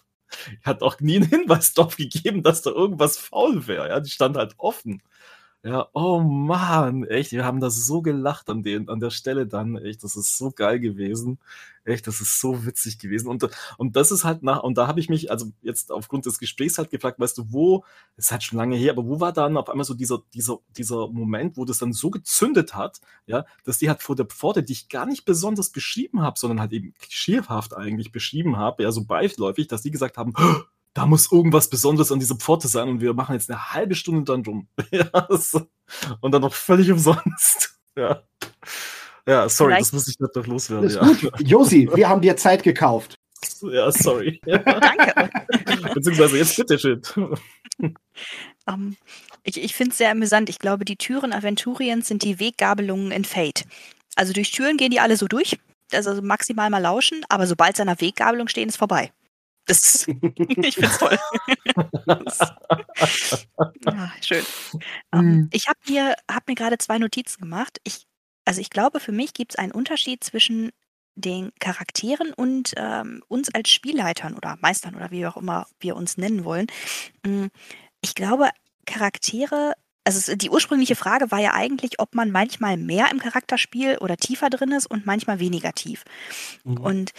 D: Hat auch nie einen Hinweis <laughs> darauf gegeben, dass da irgendwas faul wäre. Ja, die stand halt offen. Ja, oh Mann, echt, wir haben da so gelacht an, den, an der Stelle dann, echt, das ist so geil gewesen. Echt, das ist so witzig gewesen. Und, und das ist halt nach, und da habe ich mich, also jetzt aufgrund des Gesprächs halt gefragt, weißt du, wo, ist halt schon lange her, aber wo war dann auf einmal so dieser, dieser, dieser Moment, wo das dann so gezündet hat, ja, dass die halt vor der Pforte, die ich gar nicht besonders beschrieben habe, sondern halt eben klischeehaft eigentlich beschrieben habe, ja, so beiläufig, dass die gesagt haben, da muss irgendwas Besonderes an dieser Pforte sein und wir machen jetzt eine halbe Stunde dann rum. <laughs> ja, so. Und dann noch völlig umsonst. <laughs> ja. Ja, sorry, Vielleicht. das muss ich nicht noch loswerden.
B: Ja. Gut. Josi, <laughs> wir haben dir Zeit gekauft.
D: Ja, sorry. Danke. Beziehungsweise jetzt bitte schön.
C: Um, ähm, ich ich finde es sehr amüsant. Ich glaube, die Türen Aventuriens sind die Weggabelungen in Fate. Also durch Türen gehen die alle so durch. Also maximal mal lauschen, aber sobald sie an der Weggabelung stehen, ist vorbei. Das, <laughs> ich finde es toll. ja, schön. Ähm, mhm. ich habe mir, hab mir gerade zwei Notizen gemacht. Ich, also ich glaube, für mich gibt es einen Unterschied zwischen den Charakteren und ähm, uns als Spielleitern oder Meistern oder wie auch immer wir uns nennen wollen. Hm, ich glaube, Charaktere also die ursprüngliche Frage war ja eigentlich, ob man manchmal mehr im Charakterspiel oder tiefer drin ist und manchmal weniger tief. Mhm. Und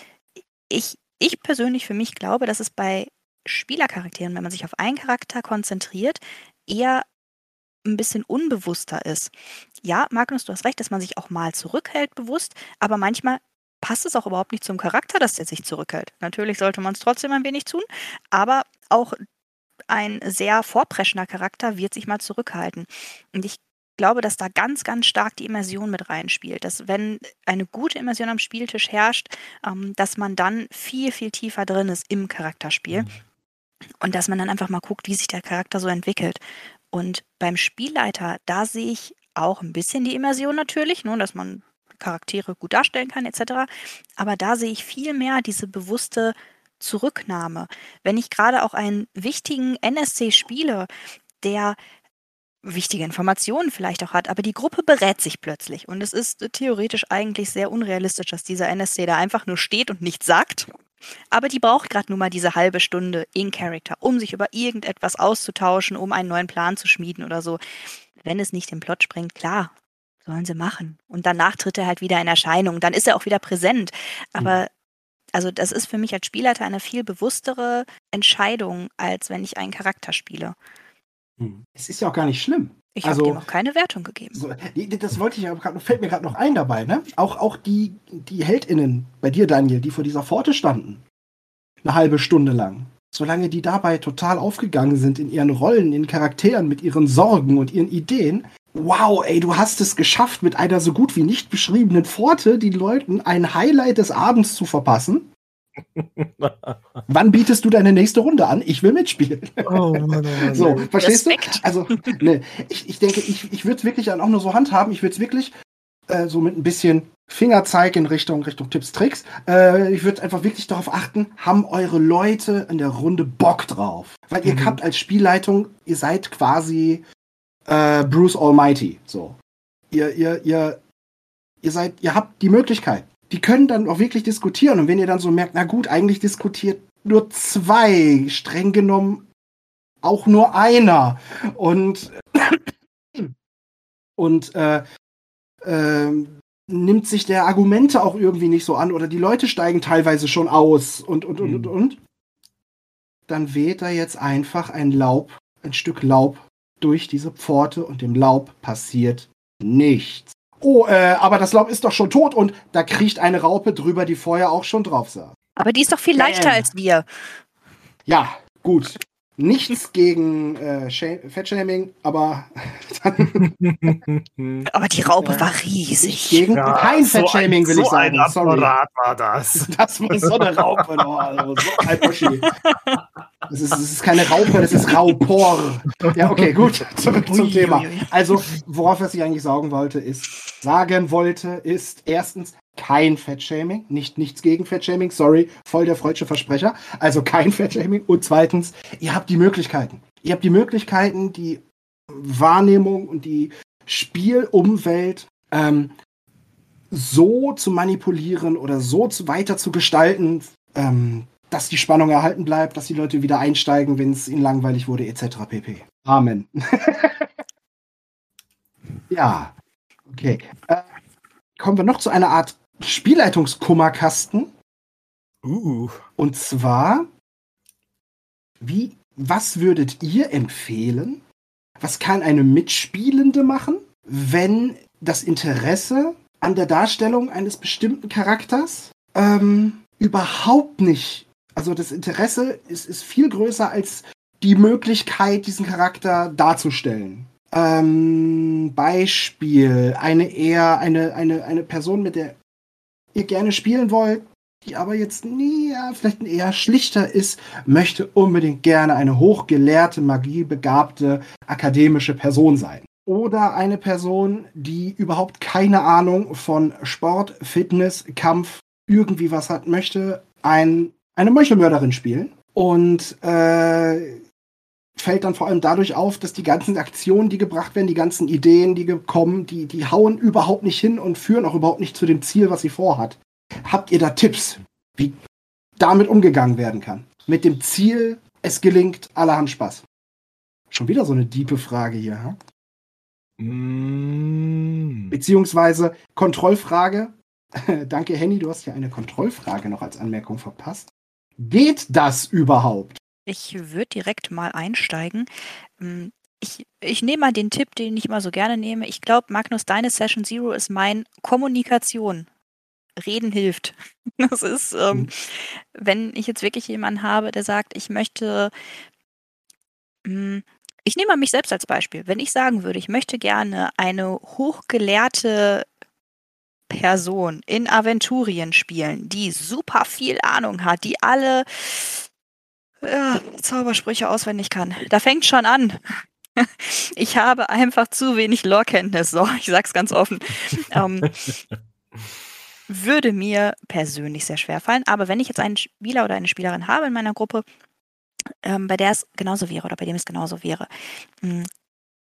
C: ich ich persönlich für mich glaube, dass es bei Spielercharakteren, wenn man sich auf einen Charakter konzentriert, eher ein bisschen unbewusster ist. Ja, Magnus, du hast recht, dass man sich auch mal zurückhält bewusst, aber manchmal passt es auch überhaupt nicht zum Charakter, dass er sich zurückhält. Natürlich sollte man es trotzdem ein wenig tun, aber auch ein sehr vorpreschender Charakter wird sich mal zurückhalten. Und ich glaube, dass da ganz, ganz stark die Immersion mit reinspielt. Dass wenn eine gute Immersion am Spieltisch herrscht, ähm, dass man dann viel, viel tiefer drin ist im Charakterspiel. Mhm. Und dass man dann einfach mal guckt, wie sich der Charakter so entwickelt. Und beim Spielleiter, da sehe ich auch ein bisschen die Immersion natürlich, nur ne, dass man Charaktere gut darstellen kann, etc. Aber da sehe ich viel mehr diese bewusste Zurücknahme. Wenn ich gerade auch einen wichtigen NSC spiele, der wichtige Informationen vielleicht auch hat, aber die Gruppe berät sich plötzlich. Und es ist äh, theoretisch eigentlich sehr unrealistisch, dass dieser NSC da einfach nur steht und nichts sagt. Aber die braucht gerade nur mal diese halbe Stunde in Character, um sich über irgendetwas auszutauschen, um einen neuen Plan zu schmieden oder so. Wenn es nicht den Plot sprengt, klar, sollen sie machen. Und danach tritt er halt wieder in Erscheinung. Dann ist er auch wieder präsent. Aber mhm. also das ist für mich als Spielleiter eine viel bewusstere Entscheidung, als wenn ich einen Charakter spiele.
B: Hm. Es ist ja auch gar nicht schlimm.
C: Ich habe also, dem auch keine Wertung gegeben.
B: So, das wollte ich aber gerade, fällt mir gerade noch ein dabei, ne? Auch, auch die, die HeldInnen bei dir, Daniel, die vor dieser Pforte standen. Eine halbe Stunde lang. Solange die dabei total aufgegangen sind in ihren Rollen, in Charakteren, mit ihren Sorgen und ihren Ideen. Wow, ey, du hast es geschafft, mit einer so gut wie nicht beschriebenen Pforte den Leuten ein Highlight des Abends zu verpassen. Wann bietest du deine nächste Runde an? Ich will mitspielen. Oh, Mann, oh Mann, so, verstehst Respekt. du? Also, ne, ich, ich denke, ich, ich würde es wirklich auch nur so handhaben. Ich würde es wirklich äh, so mit ein bisschen Fingerzeig in Richtung, Richtung Tipps, Tricks. Äh, ich würde einfach wirklich darauf achten, haben eure Leute in der Runde Bock drauf? Weil ihr mhm. habt als Spielleitung, ihr seid quasi äh, Bruce Almighty. So. Ihr, ihr, ihr, ihr seid, ihr habt die Möglichkeit die können dann auch wirklich diskutieren. Und wenn ihr dann so merkt, na gut, eigentlich diskutiert nur zwei, streng genommen auch nur einer. Und, <clears throat> und äh, äh, nimmt sich der Argumente auch irgendwie nicht so an oder die Leute steigen teilweise schon aus und, und, und, mhm. und, und. Dann weht er jetzt einfach ein Laub, ein Stück Laub durch diese Pforte und dem Laub passiert nichts oh, äh, aber das Laub ist doch schon tot und da kriecht eine Raupe drüber, die vorher auch schon drauf saß.
C: Aber die ist doch viel leichter Bam. als wir.
B: Ja, gut. Nichts gegen äh, Fettshaming, aber <laughs>
C: Aber die Raupe ja. war riesig.
B: Gegen ja, kein so Fettshaming will
D: so
B: ich sagen.
D: Ein Sorry. war das. <laughs>
B: Das war so eine Raupe, oh, also so ein Oschi. Das ist, das ist keine Raupe, das ist Raupor. Ja, okay, gut. Zurück zum Thema. Also, worauf ich eigentlich sagen wollte, ist, sagen wollte, ist erstens, kein Fettshaming, nicht nichts gegen Fettshaming, sorry, voll der freudsche Versprecher. Also kein Fettshaming. Und zweitens, ihr habt die Möglichkeiten. Ihr habt die Möglichkeiten, die Wahrnehmung und die Spielumwelt ähm, so zu manipulieren oder so zu, weiter zu gestalten, ähm, dass die Spannung erhalten bleibt, dass die Leute wieder einsteigen, wenn es ihnen langweilig wurde, etc. pp. Amen. <laughs> ja, okay. Äh, kommen wir noch zu einer Art Spielleitungskummerkasten. Uh. Und zwar, wie, was würdet ihr empfehlen? Was kann eine Mitspielende machen, wenn das Interesse an der Darstellung eines bestimmten Charakters ähm, überhaupt nicht, also das Interesse ist, ist viel größer als die Möglichkeit, diesen Charakter darzustellen. Ähm, Beispiel, eine eher, eine, eine, eine Person, mit der ihr gerne spielen wollt, die aber jetzt nie, ja, vielleicht eher schlichter ist, möchte unbedingt gerne eine hochgelehrte, magiebegabte, akademische Person sein. Oder eine Person, die überhaupt keine Ahnung von Sport, Fitness, Kampf, irgendwie was hat, möchte ein, eine Meuchelmörderin spielen. Und äh, fällt dann vor allem dadurch auf, dass die ganzen Aktionen, die gebracht werden, die ganzen Ideen, die kommen, die, die hauen überhaupt nicht hin und führen auch überhaupt nicht zu dem Ziel, was sie vorhat. Habt ihr da Tipps, wie damit umgegangen werden kann? Mit dem Ziel, es gelingt, allerhand Spaß. Schon wieder so eine diepe Frage hier, ha? Mm. Beziehungsweise Kontrollfrage. <laughs> Danke, Henny, du hast hier eine Kontrollfrage noch als Anmerkung verpasst. Geht das überhaupt?
C: Ich würde direkt mal einsteigen. Hm, ich, ich nehme mal den Tipp, den ich immer so gerne nehme. Ich glaube, Magnus, deine Session Zero ist mein Kommunikation. Reden hilft. <laughs> Das ist, ähm, mhm. wenn ich jetzt wirklich jemanden habe, der sagt, ich möchte, mh, hm, ich nehme mal mich selbst als Beispiel. Wenn ich sagen würde, ich möchte gerne eine hochgelehrte Person in Aventurien spielen, die super viel Ahnung hat, die alle ja, Zaubersprüche auswendig kann. Da fängt schon an. <laughs> Ich habe einfach zu wenig Lore-Kenntnis, so, ich sag's ganz offen. ähm, würde mir persönlich sehr schwer fallen, aber wenn ich jetzt einen Spieler oder eine Spielerin habe in meiner Gruppe, ähm, bei der es genauso wäre oder bei dem es genauso wäre, hm,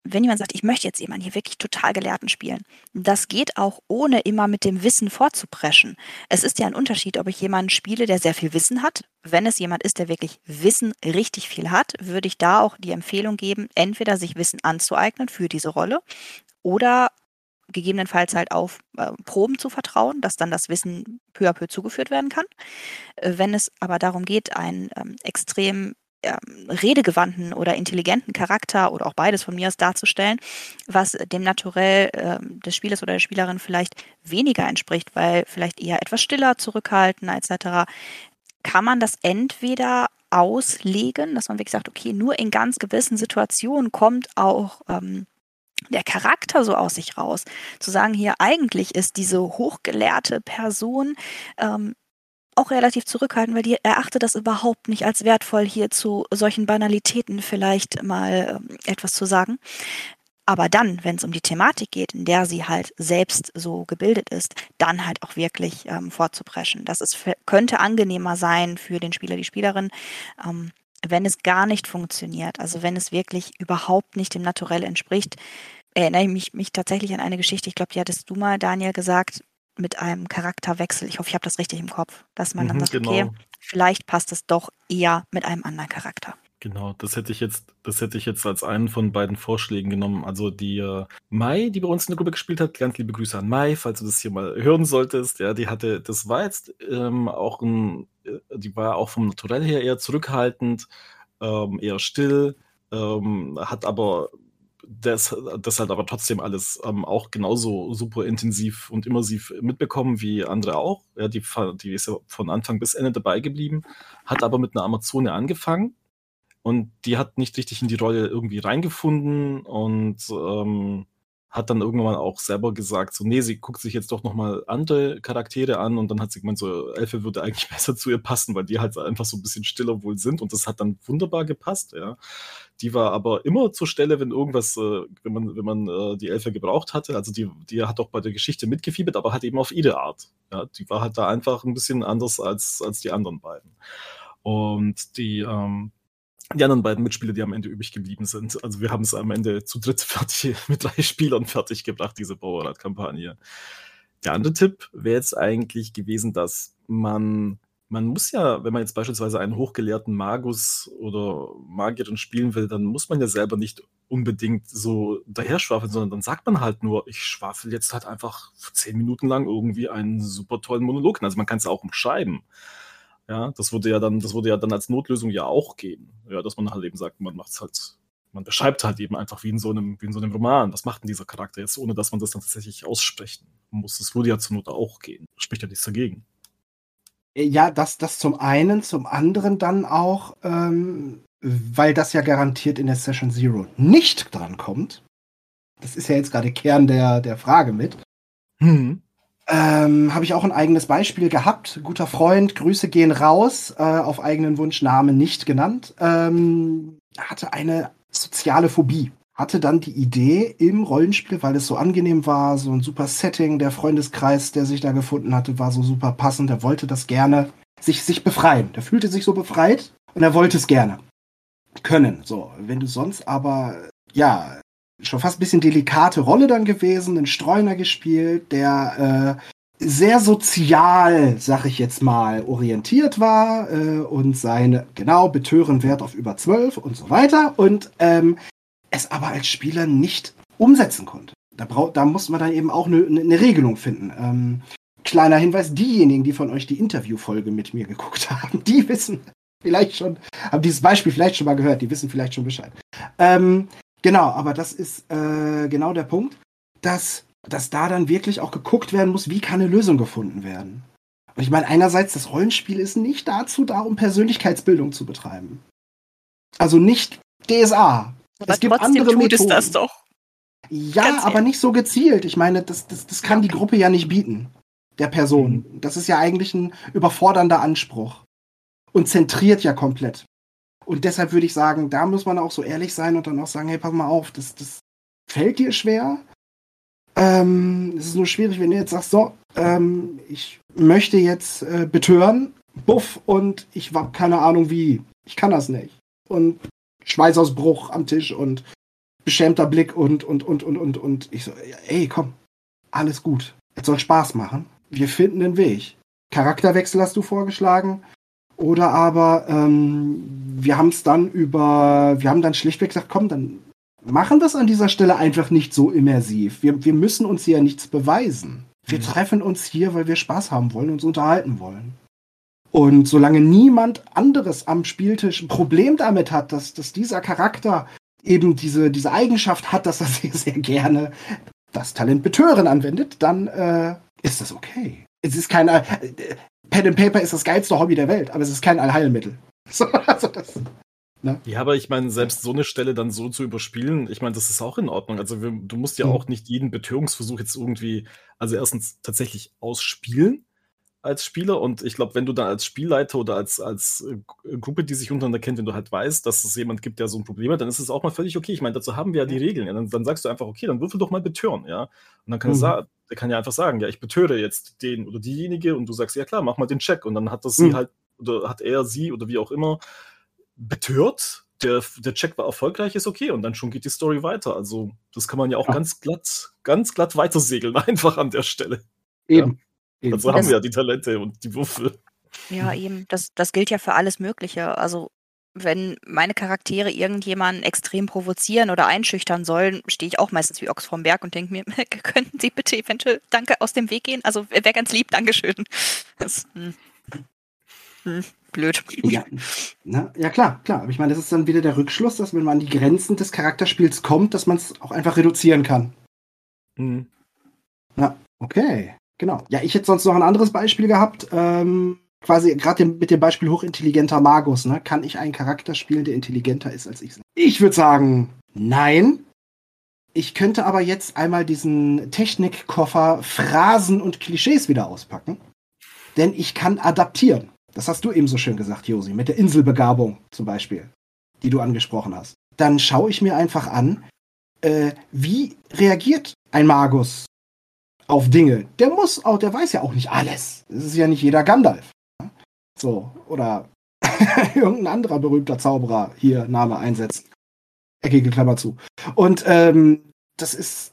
C: wenn jemand sagt, ich möchte jetzt jemanden hier wirklich total Gelehrten spielen, das geht auch ohne immer mit dem Wissen vorzupreschen. Es ist ja ein Unterschied, ob ich jemanden spiele, der sehr viel Wissen hat. Wenn es jemand ist, der wirklich Wissen richtig viel hat, würde ich da auch die Empfehlung geben, entweder sich Wissen anzueignen für diese Rolle oder gegebenenfalls halt auf äh, Proben zu vertrauen, dass dann das Wissen peu à peu zugeführt werden kann. Äh, wenn es aber darum geht, einen ähm, extrem ähm, redegewandten oder intelligenten Charakter oder auch beides von mir aus darzustellen, was dem Naturell ähm, des Spielers oder der Spielerin vielleicht weniger entspricht, weil vielleicht eher etwas stiller, zurückhaltender etc., kann man das entweder auslegen, dass man wirklich sagt, okay, nur in ganz gewissen Situationen kommt auch ähm, der Charakter so aus sich raus. Zu sagen, hier eigentlich ist diese hochgelehrte Person ähm, auch relativ zurückhaltend, weil die erachtet das überhaupt nicht als wertvoll, hier zu solchen Banalitäten vielleicht mal ähm, etwas zu sagen. Aber dann, wenn es um die Thematik geht, in der sie halt selbst so gebildet ist, dann halt auch wirklich ähm, vorzupreschen. Das ist, könnte angenehmer sein für den Spieler, die Spielerin, ähm, wenn es gar nicht funktioniert. Also wenn es wirklich überhaupt nicht dem Naturell entspricht, erinnere ich mich, mich tatsächlich an eine Geschichte, ich glaube, die hattest du mal, Daniel, gesagt, mit einem Charakterwechsel. Ich hoffe, ich habe das richtig im Kopf, dass man dann mhm, sagt, genau. okay, vielleicht passt es doch eher mit einem anderen Charakter.
D: Genau, das hätte ich jetzt, das hätte ich jetzt als einen von beiden Vorschlägen genommen. Also die äh, Mai, die bei uns in der Gruppe gespielt hat, ganz liebe Grüße an Mai, falls du das hier mal hören solltest. Ja, die hatte, das war jetzt ähm, auch ein, äh, die war auch vom Naturell her eher zurückhaltend, ähm, eher still, ähm, hat aber das, das halt aber trotzdem alles ähm, auch genauso super intensiv und immersiv mitbekommen wie andere auch. Ja, die, die ist ja von Anfang bis Ende dabei geblieben, hat aber mit einer Amazone angefangen und die hat nicht richtig in die Rolle irgendwie reingefunden und ähm, hat dann irgendwann auch selber gesagt, so, nee, sie guckt sich jetzt doch nochmal andere Charaktere an und dann hat sie gemeint, so, Elfe würde eigentlich <laughs> besser zu ihr passen, weil die halt einfach so ein bisschen stiller wohl sind und das hat dann wunderbar gepasst, ja. Die war aber immer zur Stelle, wenn irgendwas, äh, wenn man, wenn man äh, die Elfe gebraucht hatte, also die, die hat auch bei der Geschichte mitgefiebert, aber hat eben auf ihre Art, ja. Die war halt da einfach ein bisschen anders als, als die anderen beiden. Und die, ähm, die anderen beiden Mitspieler, die am Ende übrig geblieben sind. Also wir haben es am Ende zu dritt <laughs> fertig, mit drei Spielern fertig gebracht, diese Powerrad-Kampagne. Der andere Tipp wäre jetzt eigentlich gewesen, dass man, man muss ja, wenn man jetzt beispielsweise einen hochgelehrten Magus oder Magierin spielen will, dann muss man ja selber nicht unbedingt so daher schwafeln, sondern dann sagt man halt nur, ich schwafel jetzt halt einfach zehn Minuten lang irgendwie einen super tollen Monolog. Also man kann es auch umschreiben. Ja, das würde ja dann, das würde ja dann als Notlösung ja auch gehen. Ja, dass man halt eben sagt, man macht es halt, man beschreibt halt eben einfach wie in so einem, wie in so einem Roman. Was macht denn dieser Charakter jetzt, ohne dass man das dann tatsächlich aussprechen muss? Das würde ja zur Not auch gehen. Spricht ja nichts dagegen.
B: Ja, das, das zum einen, zum anderen dann auch, ähm, weil das ja garantiert in der Session Zero nicht dran kommt. Das ist ja jetzt gerade Kern der, der Frage mit. Hm. Ähm, Habe ich auch ein eigenes Beispiel gehabt. Guter Freund, Grüße gehen raus, äh, auf eigenen Wunsch, Name nicht genannt. Ähm, hatte eine soziale Phobie. Hatte dann die Idee im Rollenspiel, weil es so angenehm war, so ein super Setting, der Freundeskreis, der sich da gefunden hatte, war so super passend. Er wollte das gerne sich, sich befreien. Der fühlte sich so befreit und er wollte es gerne können. So, wenn du sonst aber, ja, schon fast ein bisschen delikate Rolle dann gewesen, einen Streuner gespielt, der äh, sehr sozial, sag ich jetzt mal, orientiert war äh, und seine, genau, betören Wert auf über 12 und so weiter und ähm, es aber als Spieler nicht umsetzen konnte. Da, brauch, da muss man dann eben auch eine ne Regelung finden. Ähm, kleiner Hinweis, diejenigen, die von euch die Interviewfolge mit mir geguckt <laughs> haben, die wissen vielleicht schon, haben dieses Beispiel vielleicht schon mal gehört, die wissen vielleicht schon Bescheid. Ähm, Genau, aber das ist äh, genau der Punkt, dass, dass da dann wirklich auch geguckt werden muss, wie kann eine Lösung gefunden werden. Und ich meine, einerseits, das Rollenspiel ist nicht dazu da, um Persönlichkeitsbildung zu betreiben. Also nicht DSA.
C: Aber es gibt andere tut Methoden. es das doch.
B: Ja, aber nicht so gezielt. Ich meine, das, das, das kann die Gruppe ja nicht bieten, der Person. Mhm. Das ist ja eigentlich ein überfordernder Anspruch. Und zentriert ja komplett. Und deshalb würde ich sagen, da muss man auch so ehrlich sein und dann auch sagen, hey, pass mal auf, das, das fällt dir schwer. Ähm, es ist nur schwierig, wenn du jetzt sagst, so, ähm, ich möchte jetzt äh, betören, buff, und ich habe keine Ahnung wie. Ich kann das nicht. Und Schweißausbruch am Tisch und beschämter Blick und, und, und, und, und, und ich so, ey, komm, alles gut. Es soll Spaß machen. Wir finden einen Weg. Charakterwechsel hast du vorgeschlagen. Oder aber ähm, wir haben es dann über, wir haben dann schlichtweg gesagt, komm, dann machen wir es an dieser Stelle einfach nicht so immersiv. Wir, wir müssen uns hier nichts beweisen. Wir mhm. treffen uns hier, weil wir Spaß haben wollen und uns unterhalten wollen. Und solange niemand anderes am Spieltisch ein Problem damit hat, dass, dass dieser Charakter eben diese, diese Eigenschaft hat, dass er <laughs> sehr, sehr gerne das Talent Betören anwendet, dann äh, ist das okay. Es ist kein äh, Pen and Paper ist das geilste Hobby der Welt, aber es ist kein Allheilmittel. <laughs> So, also
D: das, ne? Ja, aber ich meine, selbst so eine Stelle dann so zu überspielen, ich meine, das ist auch in Ordnung. Also wir, du musst ja mhm. auch nicht jeden Betörungsversuch jetzt irgendwie, also erstens tatsächlich ausspielen, als Spieler und ich glaube, wenn du dann als Spielleiter oder als, als äh, Gruppe, die sich untereinander kennt, wenn du halt weißt, dass es jemand gibt, der so ein Problem hat, dann ist es auch mal völlig okay. Ich meine, dazu haben wir ja die Regeln. Ja? Dann, dann, sagst du einfach, okay, dann würfel doch mal betören, ja. Und dann kann mhm. er, der kann ja einfach sagen, ja, ich betöre jetzt den oder diejenige und du sagst, ja klar, mach mal den Check. Und dann hat das mhm. sie halt, oder hat er sie oder wie auch immer betört. Der, der Check war erfolgreich, ist okay, und dann schon geht die Story weiter. Also, das kann man ja auch ja. ganz glatt, ganz glatt weitersegeln, <laughs> einfach an der Stelle.
B: Eben. Ja.
D: Eben. Dazu haben wir ja die Talente und die Würfel.
C: Ja, eben. Das, das gilt ja für alles Mögliche. Also, wenn meine Charaktere irgendjemanden extrem provozieren oder einschüchtern sollen, stehe ich auch meistens wie Ochs vom Berg und denke mir, <laughs> könnten Sie bitte eventuell Danke aus dem Weg gehen? Also, wäre ganz lieb, Dankeschön. Das, hm.
B: Hm, blöd. Ja, na, ja, klar, klar. Aber ich meine, das ist dann wieder der Rückschluss, dass wenn man an die Grenzen des Charakterspiels kommt, dass man es auch einfach reduzieren kann. Mhm. Ja, okay. Genau. Ja, ich hätte sonst noch ein anderes Beispiel gehabt. Ähm, quasi gerade mit dem Beispiel hochintelligenter Magus. Ne? Kann ich einen Charakter spielen, der intelligenter ist als ich? Ich würde sagen, nein. Ich könnte aber jetzt einmal diesen Technikkoffer Phrasen und Klischees wieder auspacken. Denn ich kann adaptieren. Das hast du eben so schön gesagt, Josi, mit der Inselbegabung zum Beispiel, die du angesprochen hast. Dann schaue ich mir einfach an, äh, wie reagiert ein Magus auf Dinge. Der muss auch, der weiß ja auch nicht alles. Es ist ja nicht jeder Gandalf. So, oder <laughs> irgendein anderer berühmter Zauberer hier Name einsetzen. Eckige Klammer zu. Und ähm, das ist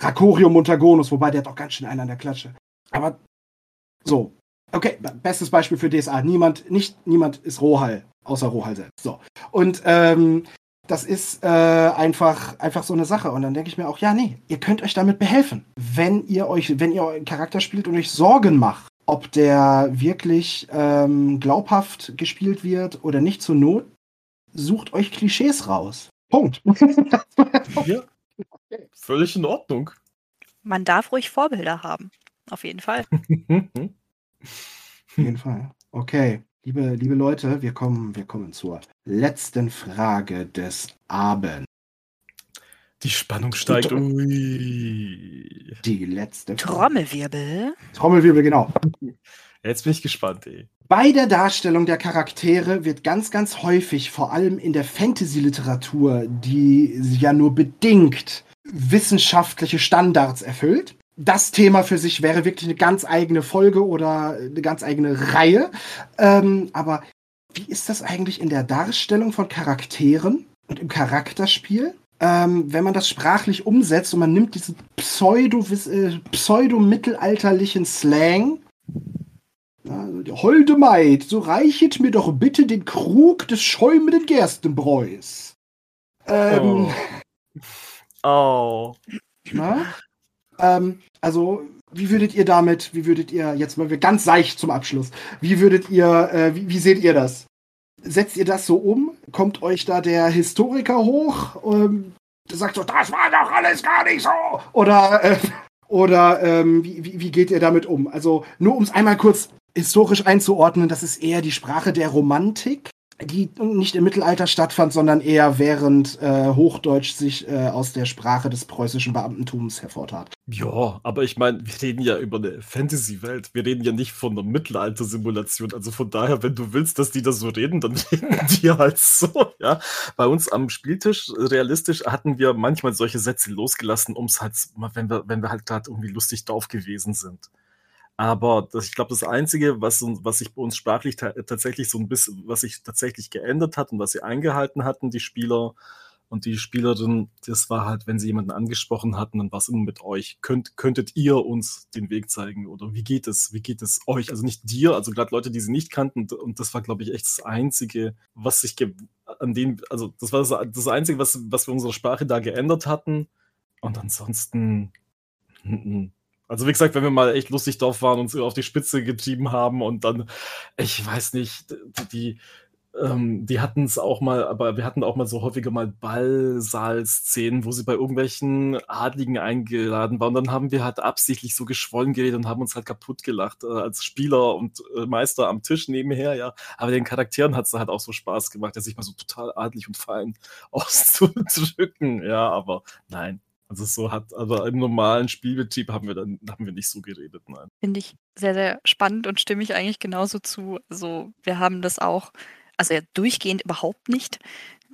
B: Racorio Montagonus, wobei der hat auch ganz schön einen an der Klatsche. Aber so, okay, bestes Beispiel für DSA. Niemand, nicht, niemand ist Rohall, außer Rohall selbst. So. Und ähm, das ist äh, einfach, einfach so eine Sache. Und dann denke ich mir auch, ja, nee, ihr könnt euch damit behelfen. Wenn ihr euch, wenn ihr euren Charakter spielt und euch Sorgen macht, ob der wirklich ähm, glaubhaft gespielt wird oder nicht zur Not, sucht euch Klischees raus. Punkt. <laughs>
D: ja, völlig in Ordnung.
C: Man darf ruhig Vorbilder haben. Auf jeden Fall. <laughs>
B: Auf jeden Fall. Okay. Liebe, liebe Leute, wir kommen, wir kommen zur letzten Frage des Abends.
D: Die Spannung steigt. Ui.
B: Die letzte
C: Frage. Trommelwirbel.
B: Trommelwirbel, genau.
D: Jetzt bin ich gespannt, ey.
B: Bei der Darstellung der Charaktere wird ganz, ganz häufig, vor allem in der Fantasy-Literatur, die ja nur bedingt wissenschaftliche Standards erfüllt, das Thema für sich wäre wirklich eine ganz eigene Folge oder eine ganz eigene Reihe. Ähm, aber wie ist das eigentlich in der Darstellung von Charakteren und im Charakterspiel? Ähm, wenn man das sprachlich umsetzt und man nimmt diesen pseudo, äh, pseudo-mittelalterlichen Slang, also Holde Maid, so reichet mir doch bitte den Krug des schäumenden Gerstenbräus. Ähm,
D: oh. oh. <laughs>
B: Na? Ähm, also, wie würdet ihr damit, wie würdet ihr, jetzt mal ganz seicht zum Abschluss, wie würdet ihr, äh, wie, wie, seht ihr das? Setzt ihr das so um? Kommt euch da der Historiker hoch? Ähm, der sagt so, das war doch alles gar nicht so! Oder, äh, oder ähm, wie, wie, wie geht ihr damit um? Also, nur um es einmal kurz historisch einzuordnen, das ist eher die Sprache der Romantik die nicht im Mittelalter stattfand, sondern eher während äh, Hochdeutsch sich äh, aus der Sprache des preußischen Beamtentums hervortat.
D: Ja, aber ich meine, wir reden ja über eine Fantasy-Welt. Wir reden ja nicht von einer Mittelalter-Simulation. Also von daher, wenn du willst, dass die da so reden, dann <laughs> reden die halt so, ja. Bei uns am Spieltisch, realistisch, hatten wir manchmal solche Sätze losgelassen, um es halt, wenn wir, wenn wir halt gerade irgendwie lustig drauf gewesen sind. Aber das, ich glaube, das Einzige, was, was sich bei uns sprachlich ta tatsächlich so ein bisschen, was sich tatsächlich geändert hat und was sie eingehalten hatten, die Spieler, Und die Spielerin, das war halt, wenn sie jemanden angesprochen hatten, dann war es immer mit euch. Könnt, könntet ihr uns den Weg zeigen? Oder wie geht es? Wie geht es euch? Also nicht dir, also gerade Leute, die sie nicht kannten. Und das war, glaube ich, echt das Einzige, was sich an dem, also das war das, das Einzige, was, was wir unsere Sprache da geändert hatten. Und ansonsten. Also wie gesagt, wenn wir mal echt lustig drauf waren und uns auf die Spitze getrieben haben und dann, ich weiß nicht, die, ähm, die hatten es auch mal, aber wir hatten auch mal so häufiger mal Ballsaal-Szenen, wo sie bei irgendwelchen Adligen eingeladen waren. Und dann haben wir halt absichtlich so geschwollen geredet und haben uns halt kaputt gelacht äh, als Spieler und äh, Meister am Tisch nebenher, ja. Aber den Charakteren hat es halt auch so Spaß gemacht, sich mal so total adlig und fein <laughs> auszudrücken. Ja, aber nein, also so hat, aber im normalen Spielbetrieb haben wir dann haben wir nicht so geredet, nein.
C: Finde ich sehr, sehr spannend und stimme ich eigentlich genauso zu. Also wir haben das auch, also ja, durchgehend überhaupt nicht.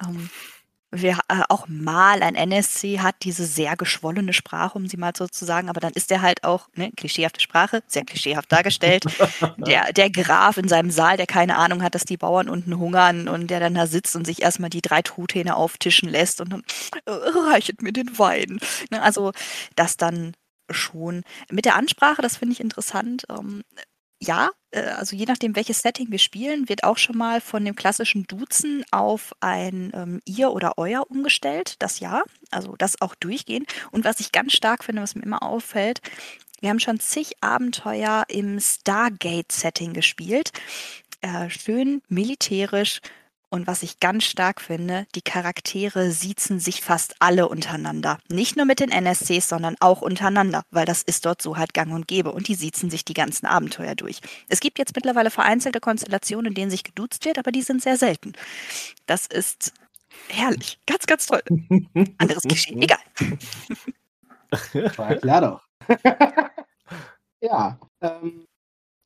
C: Ähm, wir äh, auch mal ein NSC hat diese sehr geschwollene Sprache, um sie mal so zu sagen, aber dann ist der halt auch, ne, klischeehafte Sprache, sehr klischeehaft dargestellt. <laughs> der, der Graf in seinem Saal, der keine Ahnung hat, dass die Bauern unten hungern und der dann da sitzt und sich erstmal die drei Truthähne auftischen lässt und dann äh, reichet mir den Wein. Ne, also das dann schon. Mit der Ansprache, das finde ich interessant. Ähm, ja, äh, also je nachdem, welches Setting wir spielen, wird auch schon mal von dem klassischen Duzen auf ein ähm, ihr oder euer umgestellt. Das ja, also das auch durchgehen. Und was ich ganz stark finde, was mir immer auffällt, wir haben schon zig Abenteuer im Stargate-Setting gespielt. Äh, schön militärisch, und was ich ganz stark finde, die Charaktere siezen sich fast alle untereinander. Nicht nur mit den NSCs, sondern auch untereinander, weil das ist dort so halt gang und gäbe. Und die siezen sich die ganzen Abenteuer durch. Es gibt jetzt mittlerweile vereinzelte Konstellationen, in denen sich geduzt wird, aber die sind sehr selten. Das ist herrlich. Ganz, ganz toll. Anderes Klischee. <laughs> Egal.
B: War klar doch. <laughs> ja, ähm,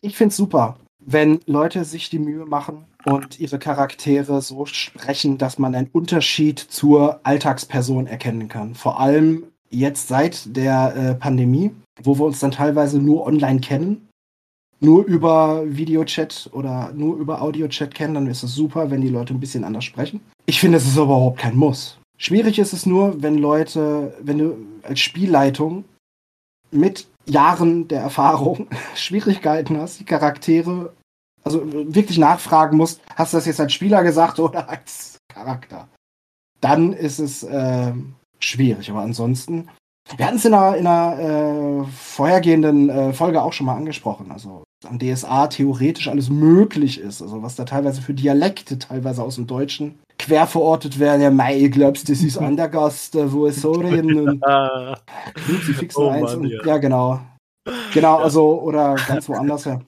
B: ich finde es super wenn Leute sich die Mühe machen und ihre Charaktere so sprechen, dass man einen Unterschied zur Alltagsperson erkennen kann. Vor allem jetzt seit der äh, Pandemie, wo wir uns dann teilweise nur online kennen, nur über Videochat oder nur über Audiochat kennen, dann ist es super, wenn die Leute ein bisschen anders sprechen. Ich finde, es ist überhaupt kein Muss. Schwierig ist es nur, wenn Leute, wenn du als Spielleitung mit Jahren der Erfahrung <laughs> Schwierigkeiten hast, die Charaktere, also wirklich nachfragen musst, hast du das jetzt als Spieler gesagt oder <laughs> als Charakter? Dann ist es äh, schwierig. Aber ansonsten, wir hatten es in einer, in einer äh, vorhergehenden äh, Folge auch schon mal angesprochen. Also am DSA theoretisch alles möglich ist. Also was da teilweise für Dialekte teilweise aus dem Deutschen quer verortet werden. Ja, mei, ich glaub's, das ist <laughs> an der Gast, wo es so reden. <laughs> Kruzifixen oh, eins und, ja. ja, genau. Genau, also, oder ganz woanders, ja.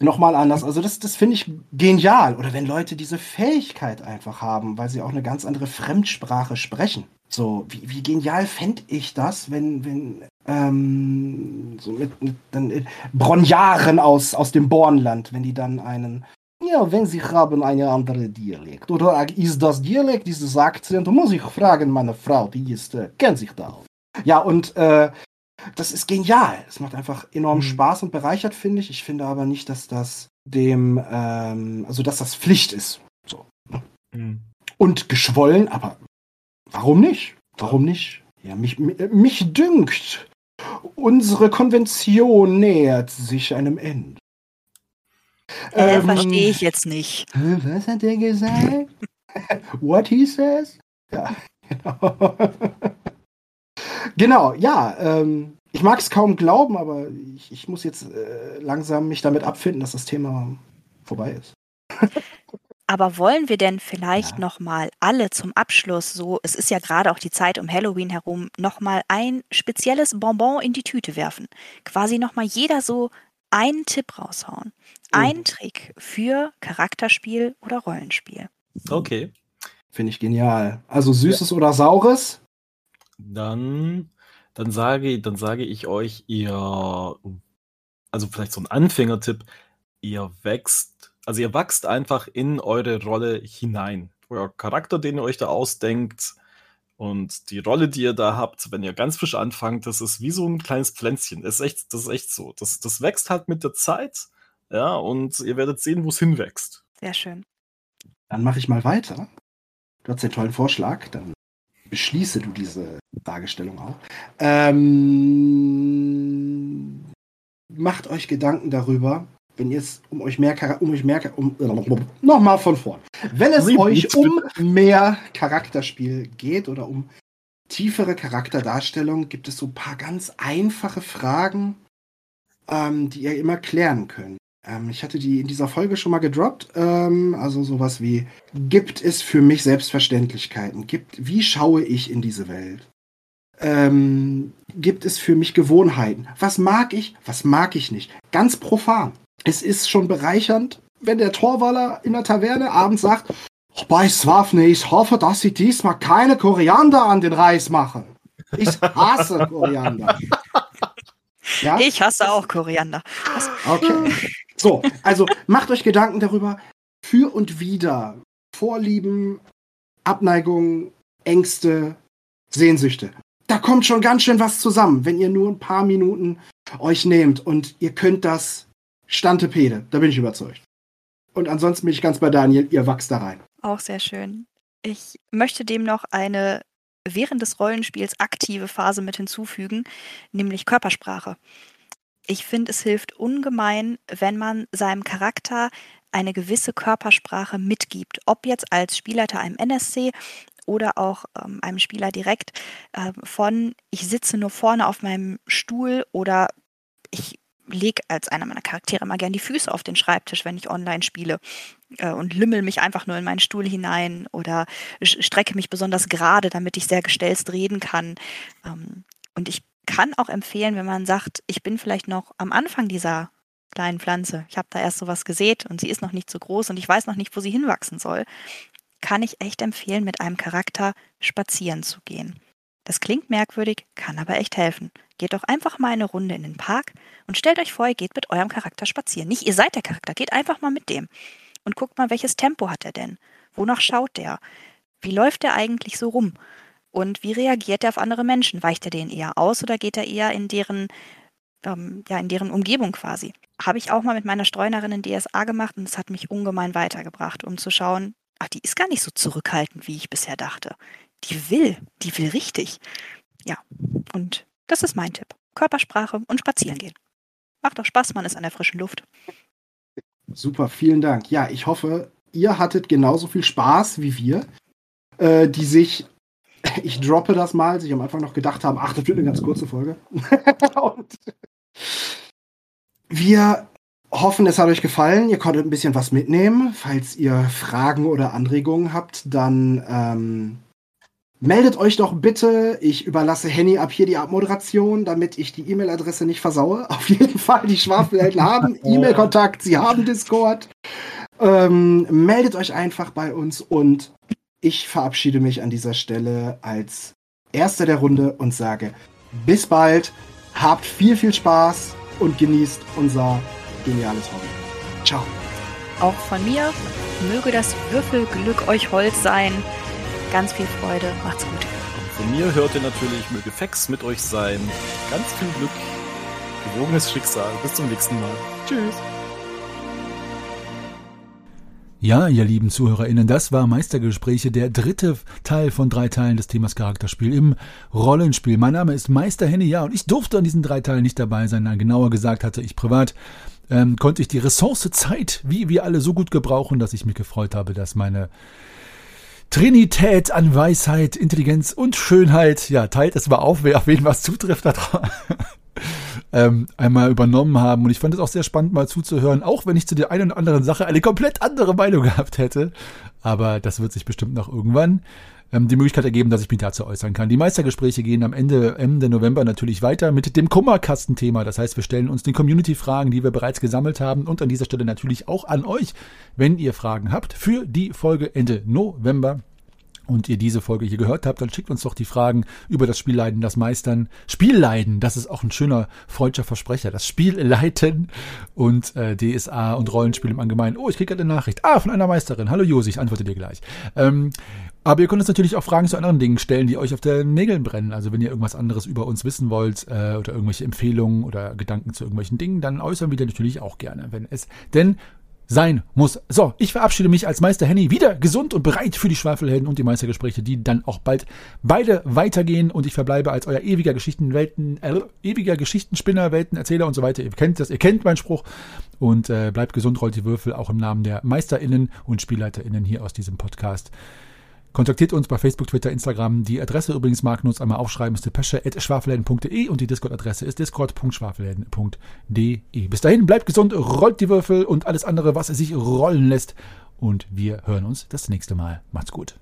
B: Nochmal anders. Also, das, das finde ich genial. Oder wenn Leute diese Fähigkeit einfach haben, weil sie auch eine ganz andere Fremdsprache sprechen. So, wie, wie genial fände ich das, wenn, wenn ähm, so mit, mit dann, äh, Bronjaren aus, aus dem Bornland, wenn die dann einen ja, wenn Sie haben eine andere Dialekt. Oder ist das Dialekt, dieses Akzent? Muss ich fragen, meine Frau, die ist, äh, kennt sich da aus. Ja, und äh, das ist genial. Es macht einfach enorm mhm. Spaß und bereichert, finde ich. Ich finde aber nicht, dass das dem, ähm, also dass das Pflicht ist. So. Mhm. Und geschwollen, aber warum nicht? Warum nicht? Ja, mich, mich dünkt, unsere Konvention nähert sich einem Ende.
C: Äh, ähm, verstehe ich jetzt nicht.
B: Was hat der gesagt? <laughs> What he says? Ja, <laughs> genau. genau, ja. Ähm, ich mag es kaum glauben, aber ich, ich muss jetzt äh, langsam mich damit abfinden, dass das Thema vorbei ist. <laughs>
C: Aber wollen wir denn vielleicht ja. noch mal alle zum Abschluss so, es ist ja gerade auch die Zeit um Halloween herum, noch mal ein spezielles Bonbon in die Tüte werfen? Quasi noch mal jeder so einen Tipp raushauen. Ein mhm. Trick für Charakterspiel oder Rollenspiel.
D: Okay.
B: Finde ich genial. Also süßes ja. oder saures?
D: Dann, dann, sage, dann sage ich euch, ihr, also vielleicht so ein Anfängertipp, ihr wächst, also ihr wachst einfach in eure Rolle hinein. Euer Charakter, den ihr euch da ausdenkt, und die Rolle, die ihr da habt, wenn ihr ganz frisch anfangt, das ist wie so ein kleines Pflänzchen. Das ist echt, das ist echt so. Das, das wächst halt mit der Zeit. Ja, und ihr werdet sehen, wo es hinwächst.
C: Sehr schön.
B: Dann mache ich mal weiter. Du hast den tollen Vorschlag. Dann beschließe du diese Fragestellung auch. Ähm, macht euch Gedanken darüber, wenn ihr es um euch mehr um euch mehr um nochmal von vorn. Wenn es euch um mehr Charakterspiel geht oder um tiefere Charakterdarstellung, gibt es so ein paar ganz einfache Fragen, ähm, die ihr immer klären könnt. Ähm, ich hatte die in dieser Folge schon mal gedroppt. Ähm, also sowas wie, gibt es für mich Selbstverständlichkeiten? Gibt, wie schaue ich in diese Welt? Ähm, gibt es für mich Gewohnheiten? Was mag ich? Was mag ich nicht? Ganz profan. Es ist schon bereichernd, wenn der Torwaller in der Taverne abends sagt, bei Swafne, ich hoffe, dass sie diesmal keine Koriander an den Reis machen. Ich hasse <laughs> Koriander.
C: Ja? Ich hasse auch Koriander.
B: Okay. So, also macht euch Gedanken darüber, für und wieder Vorlieben, Abneigungen, Ängste, Sehnsüchte. Da kommt schon ganz schön was zusammen, wenn ihr nur ein paar Minuten euch nehmt und ihr könnt das Stantepede, da bin ich überzeugt. Und ansonsten bin ich ganz bei Daniel, ihr wachst da rein.
C: Auch sehr schön. Ich möchte dem noch eine während des Rollenspiels aktive Phase mit hinzufügen, nämlich Körpersprache. Ich finde, es hilft ungemein, wenn man seinem Charakter eine gewisse Körpersprache mitgibt. Ob jetzt als Spielleiter einem NSC oder auch ähm, einem Spieler direkt äh, von, ich sitze nur vorne auf meinem Stuhl oder ich lege als einer meiner Charaktere immer gern die Füße auf den Schreibtisch, wenn ich online spiele äh, und lümmel mich einfach nur in meinen Stuhl hinein oder strecke mich besonders gerade, damit ich sehr gestelzt reden kann. Ähm, und ich kann auch empfehlen, wenn man sagt, ich bin vielleicht noch am Anfang dieser kleinen Pflanze, ich habe da erst sowas gesät und sie ist noch nicht so groß und ich weiß noch nicht, wo sie hinwachsen soll, kann ich echt empfehlen, mit einem Charakter spazieren zu gehen. Das klingt merkwürdig, kann aber echt helfen. Geht doch einfach mal eine Runde in den Park und stellt euch vor, ihr geht mit eurem Charakter spazieren. Nicht ihr seid der Charakter, geht einfach mal mit dem. Und guckt mal, welches Tempo hat er denn? Wonach schaut der? Wie läuft er eigentlich so rum? Und wie reagiert er auf andere Menschen? Weicht er denen eher aus oder geht er eher in deren, ähm, ja, in deren Umgebung quasi? Habe ich auch mal mit meiner Streunerin in DSA gemacht und es hat mich ungemein weitergebracht, um zu schauen, ach, die ist gar nicht so zurückhaltend, wie ich bisher dachte. Die will, die will richtig. Ja, und das ist mein Tipp. Körpersprache und spazieren gehen. Macht doch Spaß, man ist an der frischen Luft.
B: Super, vielen Dank. Ja, ich hoffe, ihr hattet genauso viel Spaß wie wir, äh, die sich, <laughs> ich droppe das mal, sich am Anfang noch gedacht haben, ach, das wird eine ganz kurze Folge. <laughs> und wir hoffen, es hat euch gefallen. Ihr konntet ein bisschen was mitnehmen. Falls ihr Fragen oder Anregungen habt, dann ähm, meldet euch doch bitte. Ich überlasse Henny ab hier die Abmoderation, damit ich die E-Mail-Adresse nicht versaue. <laughs> Auf jeden Fall, die Schwafelhelden <laughs> haben E-Mail-Kontakt, sie haben Discord. Ähm, meldet euch einfach bei uns und ich verabschiede mich an dieser Stelle als erster der Runde und sage bis bald, habt viel, viel Spaß und genießt unser geniales Hobby. Ciao.
C: Auch von mir möge das Würfelglück euch hold sein. Ganz viel Freude. Macht's gut.
D: Von mir hört ihr natürlich, möge Fex mit euch sein. Ganz viel Glück. Gewogenes Schicksal. Bis zum nächsten Mal. Tschüss.
A: Ja, ihr lieben ZuhörerInnen, das war Meistergespräche, der dritte Teil von drei Teilen des Themas Charakterspiel im Rollenspiel. Mein Name ist Meister Henny, ja, und ich durfte an diesen drei Teilen nicht dabei sein. Nein, genauer gesagt hatte ich privat, ähm, konnte ich die Ressource Zeit, wie wir alle, so gut gebrauchen, dass ich mich gefreut habe, dass meine Trinität an Weisheit, Intelligenz und Schönheit, ja, teilt es mal auf, wer auf wen was zutrifft, <laughs> ähm, einmal übernommen haben. Und ich fand es auch sehr spannend, mal zuzuhören, auch wenn ich zu der einen oder anderen Sache eine komplett andere Meinung gehabt hätte. Aber das wird sich bestimmt noch irgendwann ähm, die Möglichkeit ergeben, dass ich mich dazu äußern kann. Die Meistergespräche gehen am Ende, Ende November natürlich weiter mit dem Kummerkastenthema. Das heißt, wir stellen uns den Community-Fragen, die wir bereits gesammelt haben und an dieser Stelle natürlich auch an euch, wenn ihr Fragen habt für die Folge Ende November und ihr diese Folge hier gehört habt, dann schickt uns doch die Fragen über das Spielleiden, das Meistern. Spielleiden, das ist auch ein schöner freudscher Versprecher. Das Spielleiten und äh, DSA und Rollenspiel im Allgemeinen. Oh, ich kriege eine Nachricht. Ah, von einer Meisterin. Hallo Josi, ich antworte dir gleich. Ähm, aber ihr könnt uns natürlich auch Fragen zu anderen Dingen stellen, die euch auf den Nägeln brennen. Also wenn ihr irgendwas anderes über uns wissen wollt äh, oder irgendwelche Empfehlungen oder Gedanken zu irgendwelchen Dingen, dann äußern wir die natürlich auch gerne, wenn es denn sein muss. So, ich verabschiede mich als Meister Henny wieder gesund und bereit für die Schwafelhelden und die Meistergespräche, die dann auch bald beide weitergehen und ich verbleibe als euer ewiger Geschichtenwelten, äh, ewiger Geschichtenspinner, Weltenerzähler und so weiter. Ihr kennt das, ihr kennt meinen Spruch und äh, bleibt gesund, rollt die Würfel auch im Namen der MeisterInnen und SpielleiterInnen hier aus diesem Podcast. Kontaktiert uns bei Facebook, Twitter, Instagram. Die Adresse übrigens mag uns einmal aufschreiben, ist depesche.schwafelhelden.de und die Discord-Adresse ist discord.schwafelhelden.de. Bis dahin, bleibt gesund, rollt die Würfel und alles andere, was es sich rollen lässt. Und wir hören uns das nächste Mal. Macht's gut.